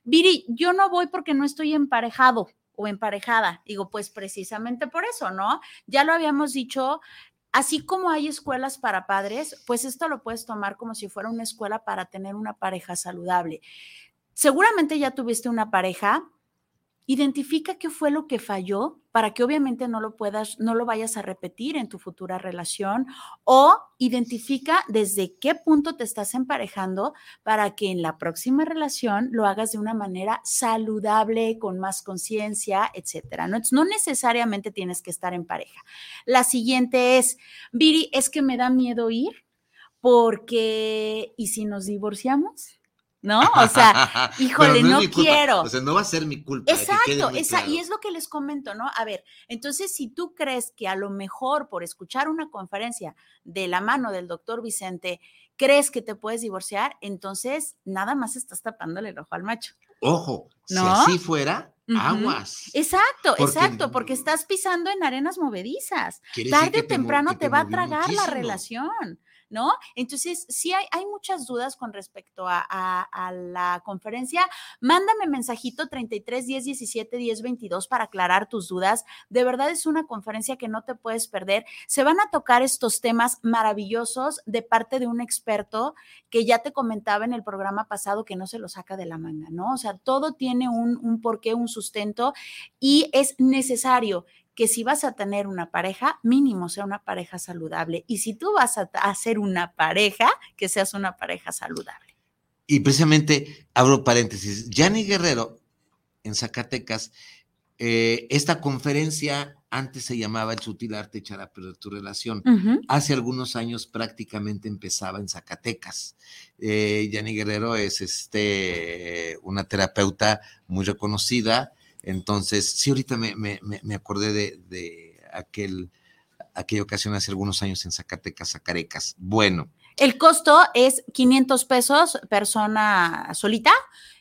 Speaker 5: Viri, yo no voy porque no estoy emparejado o emparejada. Digo, pues precisamente por eso, ¿no? Ya lo habíamos dicho, Así como hay escuelas para padres, pues esto lo puedes tomar como si fuera una escuela para tener una pareja saludable. Seguramente ya tuviste una pareja Identifica qué fue lo que falló para que obviamente no lo puedas, no lo vayas a repetir en tu futura relación o identifica desde qué punto te estás emparejando para que en la próxima relación lo hagas de una manera saludable, con más conciencia, etcétera. No, no necesariamente tienes que estar en pareja. La siguiente es, Viri, es que me da miedo ir porque, ¿y si nos divorciamos? ¿No? O sea, [laughs] híjole, no, quiero.
Speaker 4: O sea, no va a ser mi culpa.
Speaker 5: Exacto, y es lo que les comento, ¿no? A ver, entonces si tú crees que a lo mejor por escuchar una conferencia de la mano del doctor Vicente, crees que te puedes divorciar, entonces nada más estás tapándole el ojo al macho.
Speaker 4: Ojo, si así fuera, aguas.
Speaker 5: Exacto, exacto, porque estás pisando en arenas movedizas. Tarde o temprano te, va a tragar la relación. ¿No? Entonces, sí hay, hay muchas dudas con respecto a, la conferencia. Mándame mensajito 33 10 17 10 22 para aclarar tus dudas. De verdad es una conferencia que no te puedes perder. Se van a tocar estos temas maravillosos de parte de un experto que ya te comentaba en el programa pasado que no se lo saca de la manga, ¿no? O sea, todo tiene un, un porqué, un sustento y es necesario que si vas a tener una pareja, mínimo sea una pareja saludable. Y si tú vas a hacer una pareja, que seas una pareja saludable.
Speaker 4: Y precisamente, abro paréntesis, Yanni Guerrero en Zacatecas, eh, esta conferencia antes se llamaba El sutil arte echar a perder tu relación. Hace algunos años prácticamente empezaba en Zacatecas. Eh, Yani Guerrero es este, una terapeuta muy reconocida. Entonces, sí, ahorita me, me, acordé de, de, aquel, aquella ocasión hace algunos años en Zacatecas, Zacarecas. Bueno.
Speaker 5: El costo es 500 pesos persona solita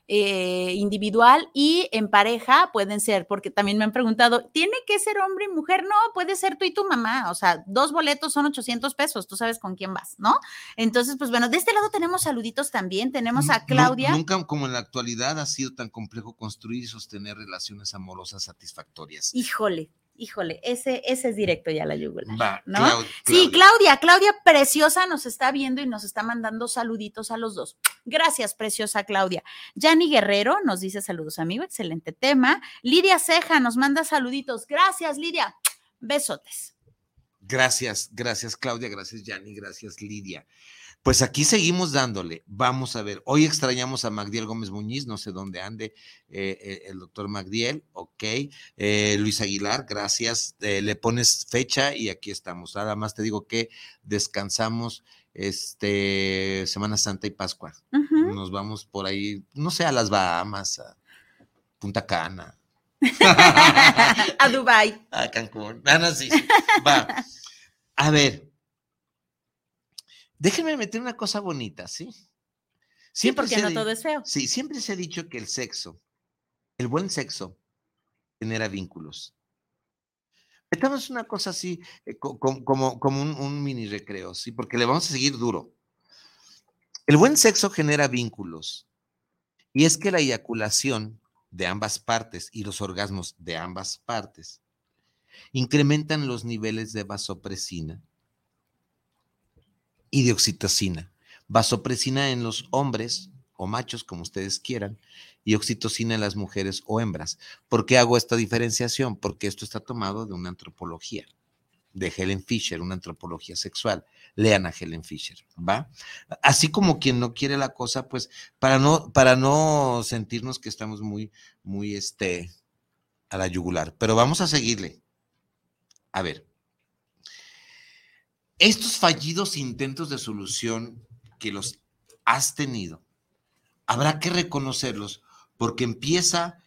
Speaker 5: eh, individual y en pareja pueden ser, porque también me han preguntado, ¿tiene que ser hombre y mujer? No, puede ser tú y tu mamá, o sea, dos boletos son 800 pesos, tú sabes con quién vas, ¿no? Entonces, pues bueno, de este lado tenemos saluditos también, tenemos a Claudia.
Speaker 4: nunca como en la actualidad ha sido tan complejo construir y sostener relaciones amorosas satisfactorias.
Speaker 5: Híjole, híjole, ese, ese es directo ya la yugular. ¿no? Sí, Claudia, Claudia preciosa nos está viendo y nos está mandando saluditos a los dos. Gracias, preciosa Claudia. Yani Guerrero nos dice saludos, amigo, excelente tema. Lidia Ceja nos manda saluditos. Gracias, Lidia. Besotes.
Speaker 4: Gracias, gracias, Claudia, gracias, Yani, gracias, Lidia. Pues aquí seguimos dándole. Vamos a ver. Hoy extrañamos a Magdiel Gómez Muñiz, no sé dónde ande eh, eh, el doctor Magdiel, ok. Eh, Luis Aguilar, gracias. le pones fecha y aquí estamos. Nada más te digo que descansamos este Semana Santa y Pascua. Nos vamos por ahí, no sé, a las Bahamas, a Punta Cana. [laughs]
Speaker 5: a Dubai. [laughs]
Speaker 4: A Cancún. Ah, sí. Va. A ver, Déjenme meter una cosa bonita, ¿sí?
Speaker 5: Siempre sí, porque no todo es feo.
Speaker 4: Sí, siempre se ha dicho que el sexo, el buen sexo, genera vínculos. Metamos una cosa así, eh, como, como, un, un, mini recreo, ¿sí? Porque le vamos a seguir duro. El buen sexo genera vínculos. Y es que la eyaculación de ambas partes y los orgasmos de ambas partes incrementan los niveles de vasopresina y de oxitocina. Vasopresina en los hombres o machos, como ustedes quieran, y oxitocina en las mujeres o hembras. ¿Por qué hago esta diferenciación? Porque esto está tomado de una antropología, de Helen Fisher, una antropología sexual. Lean a Helen Fisher, ¿va? Así como quien no quiere la cosa, pues para no, para no sentirnos que estamos muy, muy, este, a la yugular. Pero vamos a seguirle. A ver, estos fallidos intentos de solución que los has tenido, habrá que reconocerlos porque empieza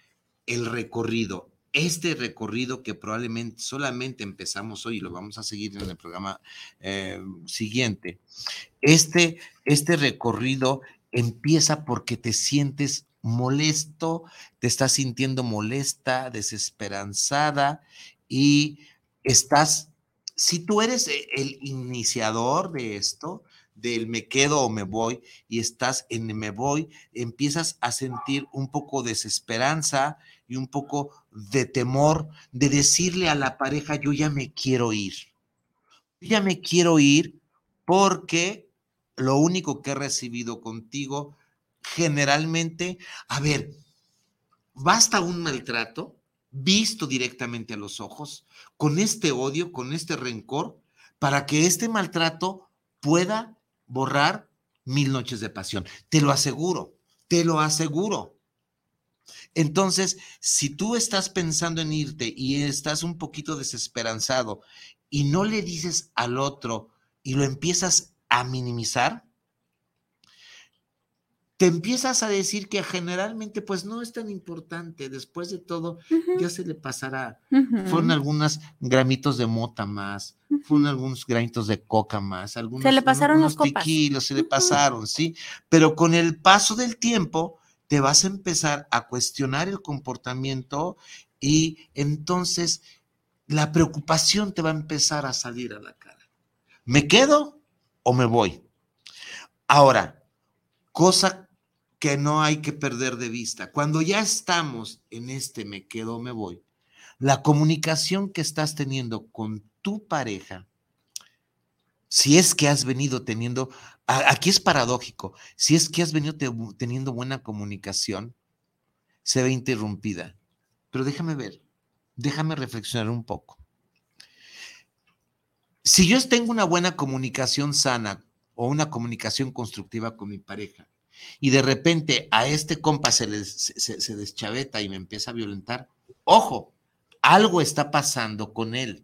Speaker 4: el recorrido, este recorrido que probablemente solamente empezamos hoy y lo vamos a seguir en el programa eh, siguiente. Este, este recorrido empieza porque te sientes molesto, te estás sintiendo molesta, desesperanzada y estás si tú eres e, el iniciador de esto, del me quedo o me voy, y estás en me voy, empiezas a sentir un poco de desesperanza y un poco de temor de decirle a la pareja, yo ya me quiero ir. Yo ya me quiero ir porque lo único que he recibido contigo, generalmente, a ver, basta un maltrato visto directamente a los ojos, con este odio, con este rencor, para que este maltrato pueda borrar mil noches de pasión. Te lo aseguro, te lo aseguro. Entonces, si tú estás pensando en irte y estás un poquito desesperanzado y no le dices al otro y lo empiezas a minimizar, te empiezas a decir que generalmente pues no es tan importante, después de todo ya se le pasará. Fueron algunos gramitos de mota más, fueron algunos granitos de coca más, algunos
Speaker 5: se le pasaron los
Speaker 4: tequilos, se le pasaron, sí, pero con el paso del tiempo te vas a empezar a cuestionar el comportamiento y entonces la preocupación te va a empezar a salir a la cara. ¿Me quedo o me voy? Ahora, cosa que no hay que perder de vista. Cuando ya estamos en este me quedo, me voy, la comunicación que estás teniendo con tu pareja, si es que has venido teniendo, aquí es paradójico, si es que has venido teniendo buena comunicación, se ve interrumpida. Pero déjame ver, déjame reflexionar un poco. Si yo tengo una buena comunicación sana o una comunicación constructiva con mi pareja, y de repente a este compa se, les, se, deschaveta y me empieza a violentar, ojo, algo está pasando con él.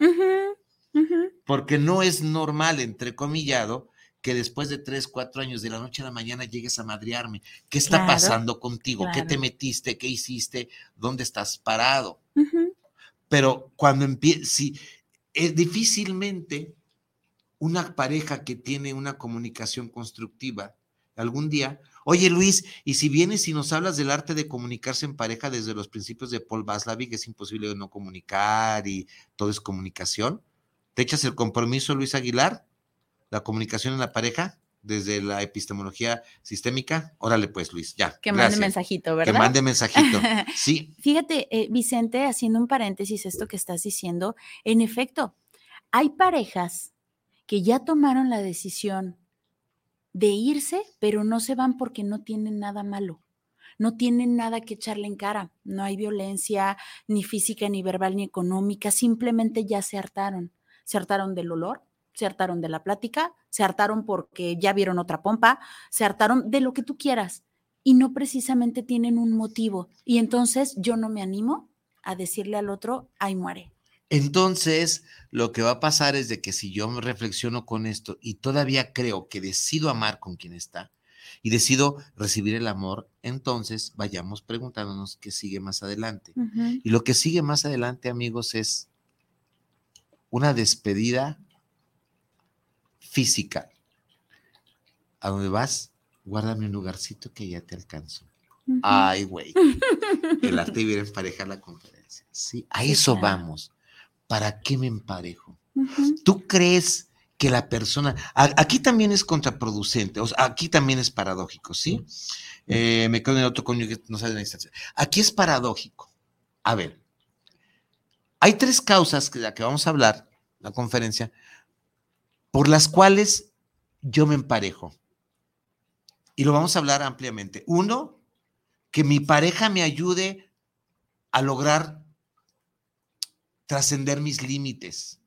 Speaker 4: Porque no es normal, entrecomillado, que después de tres, cuatro años de la noche a la mañana llegues a madrearme. ¿Qué está pasando contigo? ¿Qué te metiste? ¿Qué hiciste? ¿Dónde estás parado? Pero cuando empieza, si, es difícilmente una pareja que tiene una comunicación constructiva, algún día, oye Luis, y si vienes y nos hablas del arte de comunicarse en pareja desde los principios de Paul Vaslavic, es imposible no comunicar y todo es comunicación, ¿te echas el compromiso, Luis Aguilar? La comunicación en la pareja desde la epistemología sistémica. Órale, pues, Luis, ya.
Speaker 5: Que mande mensajito, ¿verdad?
Speaker 4: Que mande mensajito. [laughs] Sí.
Speaker 5: Fíjate, eh, Vicente, haciendo un paréntesis, esto que estás diciendo, en efecto, hay parejas que ya tomaron la decisión de irse, pero no se van porque no tienen nada malo. No tienen nada que echarle en cara. No hay violencia, ni física, ni verbal, ni económica. Simplemente ya se hartaron. Se hartaron del olor, se hartaron de la plática, se hartaron porque ya vieron otra pompa, se hartaron de lo que tú quieras y no precisamente tienen un motivo. Y entonces yo no me animo a decirle al otro, ay, muere.
Speaker 4: Entonces, lo que va a pasar es de que si yo me reflexiono con esto y todavía creo que decido amar con quien está y decido recibir el amor, entonces vayamos preguntándonos qué sigue más adelante. Y lo que sigue más adelante, amigos, es una despedida física. ¿A dónde vas? Guárdame un lugarcito que ya te alcanzo. Ay, güey. El arte de en pareja la conferencia. Sí, a eso vamos. ¿Para qué me emparejo? ¿Tú crees que la persona, aquí también es contraproducente, o sea, aquí también es paradójico, ¿sí? Eh, me quedo en el otro cónyuge, no sabe la distancia. Aquí es paradójico. A ver, hay tres causas que, de las que vamos a hablar, la conferencia, por las cuales yo me emparejo. Y lo vamos a hablar ampliamente. Uno, que mi pareja me ayude a lograr trascender mis límites,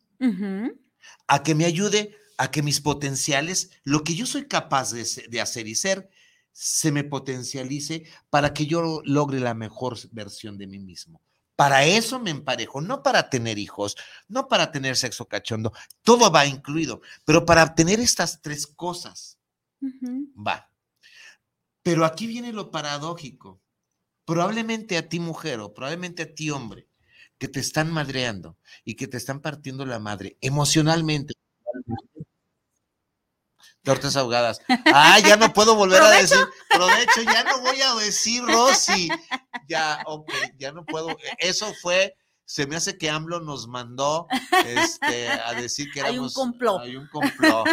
Speaker 4: a que me ayude a que mis potenciales, lo que yo soy capaz de, hacer y ser, se me potencialice para que yo logre la mejor versión de mí mismo. Para eso me emparejo, no para tener hijos, no para tener sexo cachondo, todo va incluido, pero para tener estas tres cosas, va. Pero aquí viene lo paradójico. Probablemente a ti mujer o probablemente a ti hombre, que te están madreando y que te están partiendo la madre emocionalmente. Tortas ahogadas. Ah, ya no puedo volver a decir. Provecho, ya no voy a decir Rosy. Ya, ok, ya no puedo. Eso fue, se me hace que AMLO nos mandó este, a decir que éramos.
Speaker 5: Hay un complot.
Speaker 4: Hay un complot.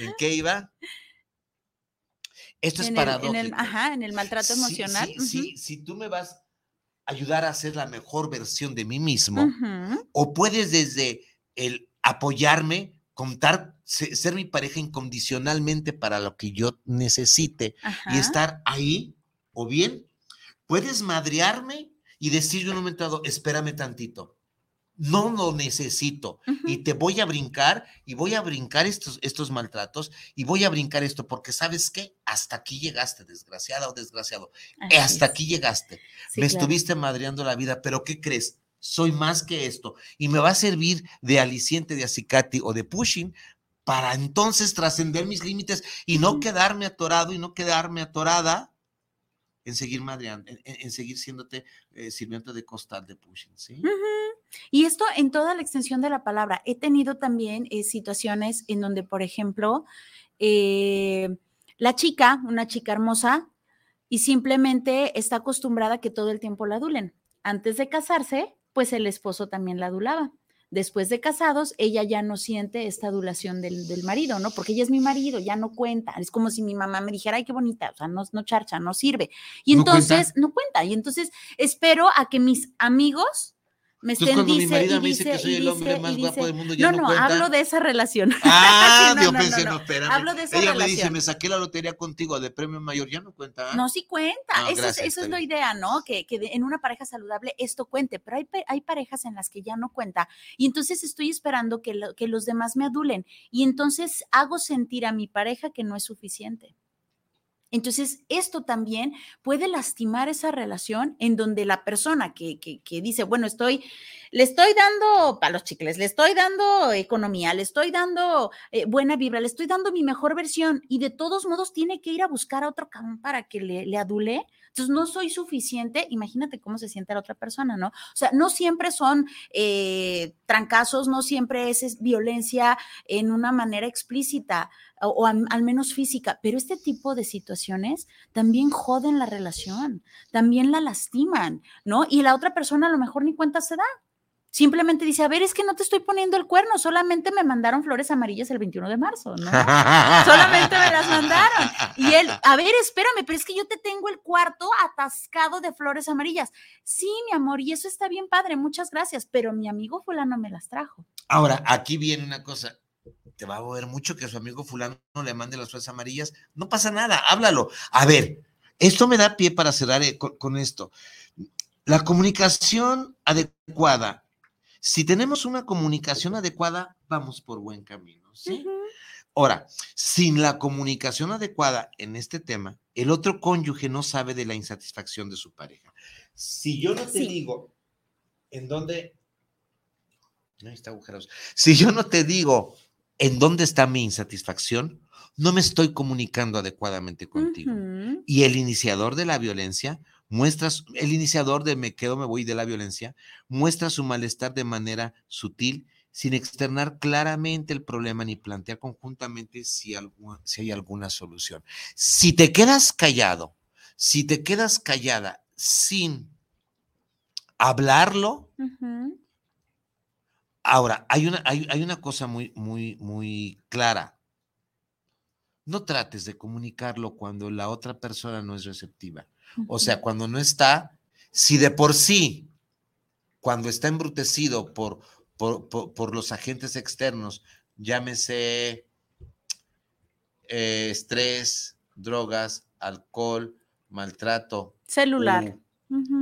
Speaker 4: ¿En qué iba? Esto es paradójico.
Speaker 5: en el, ajá, en el maltrato emocional.
Speaker 4: Sí, sí, si tú me vas ayudar a ser la mejor versión de mí mismo, o puedes desde el apoyarme, contar, ser mi pareja incondicionalmente para lo que yo necesite y estar ahí, o bien puedes madrearme y decir en un momento dado, espérame tantito, no lo necesito y te voy a brincar y voy a brincar estos, estos maltratos y voy a brincar esto porque sabes qué, hasta aquí llegaste, desgraciada o desgraciado, hasta aquí llegaste, me estuviste madreando la vida, pero ¿qué crees? Soy más que esto y me va a servir de aliciente de acicate o de pushing para entonces trascender mis límites y no quedarme atorado y no quedarme atorada en seguir madreando, en, seguir siéndote eh, sirviente de costal de pushing, ¿sí?
Speaker 5: Y esto en toda la extensión de la palabra. He tenido también eh, situaciones en donde, por ejemplo, eh, la chica, una chica hermosa, y simplemente está acostumbrada a que todo el tiempo la adulen. Antes de casarse, pues el esposo también la adulaba. Después de casados, ella ya no siente esta adulación del, marido, ¿no? Porque ella es mi marido, ya no cuenta. Es como si mi mamá me dijera, ay, qué bonita, o sea, no, no charcha, no sirve. Y entonces, no cuenta. Y entonces espero a que mis amigos me
Speaker 4: cuando
Speaker 5: dice,
Speaker 4: mi marido me dice que soy el hombre más guapo del mundo,
Speaker 5: ya
Speaker 4: no,
Speaker 5: no,
Speaker 4: no
Speaker 5: hablo de esa relación. [laughs]
Speaker 4: Ah, [laughs] yo pensé, no, espérame.
Speaker 5: Hablo de esa
Speaker 4: Ella
Speaker 5: relación.
Speaker 4: me dice, me saqué la lotería contigo de premio mayor, ya no cuenta.
Speaker 5: No, sí cuenta.
Speaker 4: Ah,
Speaker 5: eso,
Speaker 4: gracias,
Speaker 5: es, eso es la idea, ¿no? Que, que en una pareja saludable esto cuente, pero hay, hay parejas en las que ya no cuenta. Y entonces estoy esperando que, lo- que los demás me adulen. Y entonces hago sentir a mi pareja que no es suficiente. Entonces, esto también puede lastimar esa relación en donde la persona que, dice, bueno, estoy, le estoy dando para los chicles, le estoy dando economía, le estoy dando eh, buena vibra, le estoy dando mi mejor versión y de todos modos tiene que ir a buscar a otro cabrón para que le, le adule. Entonces, no soy suficiente. Imagínate cómo se siente la otra persona, ¿no? O sea, no siempre son eh, trancazos, no siempre es, violencia en una manera explícita o, al menos física, pero este tipo de situaciones también joden la relación, también la lastiman, ¿no? Y la otra persona a lo mejor ni cuenta se da. Simplemente dice, a ver, es que no te estoy poniendo el cuerno, solamente me mandaron flores amarillas el 21 de marzo, ¿no? [laughs] solamente me las mandaron. Y él, a ver, espérame, pero es que yo te tengo el cuarto atascado de flores amarillas. Sí, mi amor, y eso está bien padre, muchas gracias, pero mi amigo fulano me las trajo.
Speaker 4: Ahora, aquí viene una cosa, te va a mover mucho que su amigo fulano le mande las flores amarillas. No pasa nada, háblalo. A ver, esto me da pie para cerrar eh, con esto. La comunicación adecuada si tenemos una comunicación adecuada, vamos por buen camino, ¿sí? Ahora, sin la comunicación adecuada en este tema, el otro cónyuge no sabe de la insatisfacción de su pareja. Si yo no te digo en dónde... Está agujeros. Si yo no te digo en dónde está mi insatisfacción, no me estoy comunicando adecuadamente contigo. Y el iniciador de la violencia muestra, el iniciador de me quedo, me voy de la violencia, muestra su malestar de manera sutil, sin externar claramente el problema ni plantear conjuntamente si, si hay alguna solución. Si te quedas callado, si te quedas callada sin hablarlo, ahora, hay una, hay, hay una cosa muy, muy, muy clara. No trates de comunicarlo cuando la otra persona no es receptiva. O sea, cuando no está, si de por sí, cuando está embrutecido por, por, los agentes externos, llámese eh, estrés, drogas, alcohol, maltrato.
Speaker 5: Celular.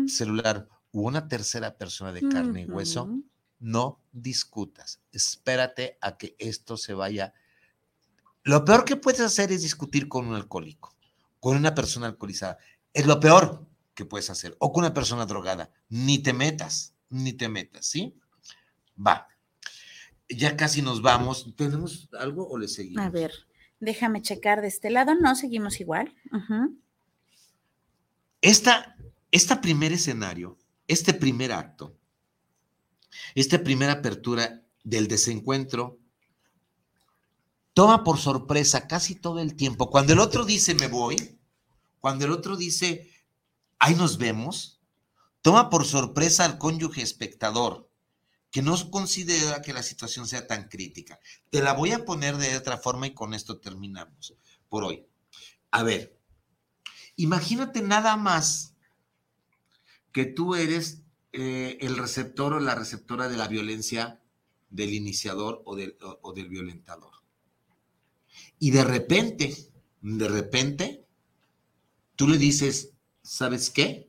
Speaker 4: Celular u una tercera persona de carne y hueso, no discutas. Espérate a que esto se vaya. Lo peor que puedes hacer es discutir con un alcohólico, con una persona alcoholizada. Es lo peor que puedes hacer. O con una persona drogada. Ni te metas, ni te metas, ¿sí? Va. Ya casi nos vamos. ¿Tenemos algo o le seguimos?
Speaker 5: A ver, déjame checar de este lado. No, seguimos igual.
Speaker 4: Esta, este primer escenario, este primer acto, esta primera apertura del desencuentro, toma por sorpresa casi todo el tiempo. Cuando el otro dice me voy, cuando el otro dice, ahí nos vemos, toma por sorpresa al cónyuge espectador, que no considera que la situación sea tan crítica. Te la voy a poner de otra forma y con esto terminamos por hoy. A ver, imagínate nada más que tú eres eh, el receptor o la receptora de la violencia del iniciador o del, o del violentador. Y de repente, de repente, tú le dices, ¿sabes qué?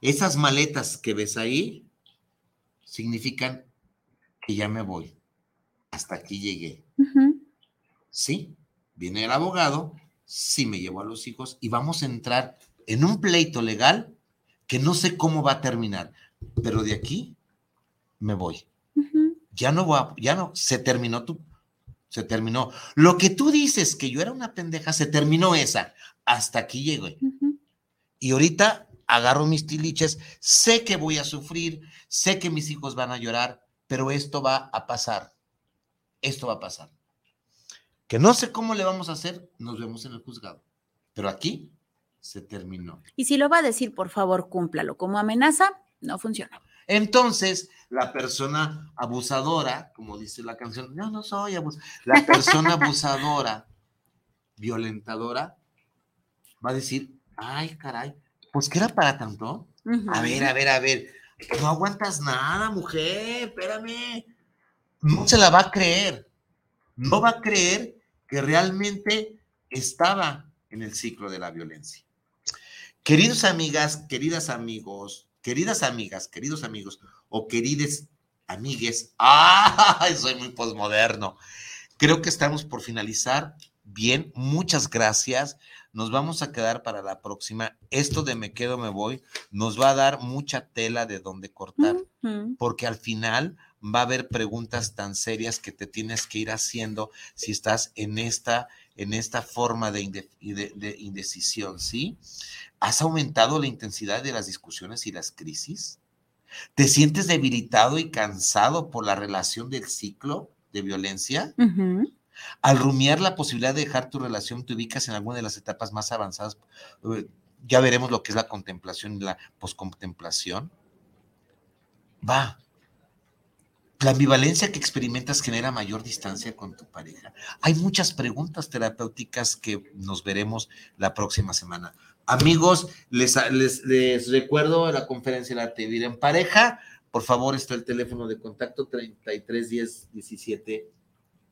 Speaker 4: Esas maletas que ves ahí significan que ya me voy. Hasta aquí llegué. Sí, viene el abogado, sí me llevo a los hijos y vamos a entrar en un pleito legal que no sé cómo va a terminar, pero de aquí me voy. Ya no voy a, ya no, se terminó tu, se terminó. Lo que tú dices que yo era una pendeja, se terminó esa. Hasta aquí llegué. Y ahorita agarro mis tiliches, sé que voy a sufrir, sé que mis hijos van a llorar, pero esto va a pasar. Esto va a pasar. Que no sé cómo le vamos a hacer, nos vemos en el juzgado. Pero aquí se terminó.
Speaker 5: Y si lo va a decir, por favor, cúmplalo. Como amenaza, no funciona.
Speaker 4: Entonces, la persona abusadora, como dice la canción, no, no soy abusadora, la [laughs] persona abusadora, violentadora, va a decir, ay, caray, pues ¿qué era para tanto? A ver, a ver, a ver, no aguantas nada, mujer, espérame. No se la va a creer. No va a creer que realmente estaba en el ciclo de la violencia. Queridos amigas, queridas amigos, queridas amigas, queridos amigos o querides amigues, ¡ay! [laughs] Soy muy posmoderno. Creo que estamos por finalizar Bien, muchas gracias. Nos vamos a quedar para la próxima. Esto de me quedo, me voy, nos va a dar mucha tela de donde cortar, porque al final va a haber preguntas tan serias que te tienes que ir haciendo si estás en esta, en esta forma de, inde- de- de indecisión, ¿sí? ¿Has aumentado la intensidad de las discusiones y las crisis? ¿Te sientes debilitado y cansado por la relación del ciclo de violencia? Al rumiar la posibilidad de dejar tu relación, te ubicas en alguna de las etapas más avanzadas. Eh, Ya veremos lo que es la contemplación y la poscontemplación. Va. La ambivalencia que experimentas genera mayor distancia con tu pareja. Hay muchas preguntas terapéuticas que nos veremos la próxima semana. Amigos, les, les, les recuerdo la conferencia de arte vivir en pareja. Por favor, está el teléfono de contacto 33 10 17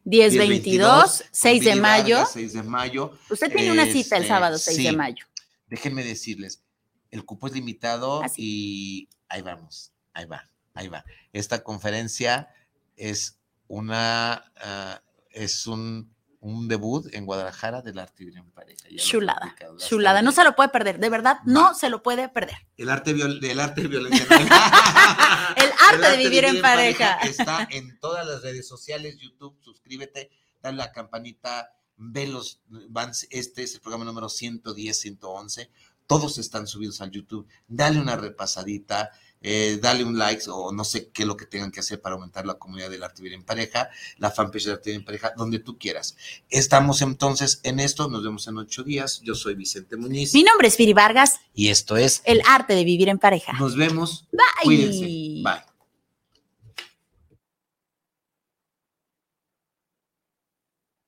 Speaker 5: 10, 22, 6 de mayo.
Speaker 4: Vargas, 6 de mayo.
Speaker 5: Usted tiene una cita el
Speaker 4: Este,
Speaker 5: sábado 6 de mayo.
Speaker 4: Déjenme decirles, el cupo es limitado
Speaker 5: Así.
Speaker 4: y ahí vamos, ahí va, ahí va. Esta conferencia es una, ah, es un, un debut en Guadalajara del arte vivir en pareja. ya
Speaker 5: Chulada, chulada. No se lo puede perder, de verdad, no se lo puede perder.
Speaker 4: El arte, viol- del arte de violencia. [laughs]
Speaker 5: El arte de vivir en pareja.
Speaker 4: Está en todas las redes sociales, YouTube, suscríbete, dale la campanita, ve los, van, este es el programa número 110, 111, todos están subidos al YouTube, dale una repasadita, eh, dale un like o no sé qué es lo que tengan que hacer para aumentar la comunidad del arte vivir en pareja, la fanpage del arte vivir en pareja, donde tú quieras. Estamos entonces en esto, nos vemos en ocho días, yo soy Vicente Muñiz
Speaker 5: Mi nombre es Viri Vargas,
Speaker 4: y esto es,
Speaker 5: el arte de vivir en pareja.
Speaker 4: nos vemos,
Speaker 5: Bye.
Speaker 4: cuídense, bye.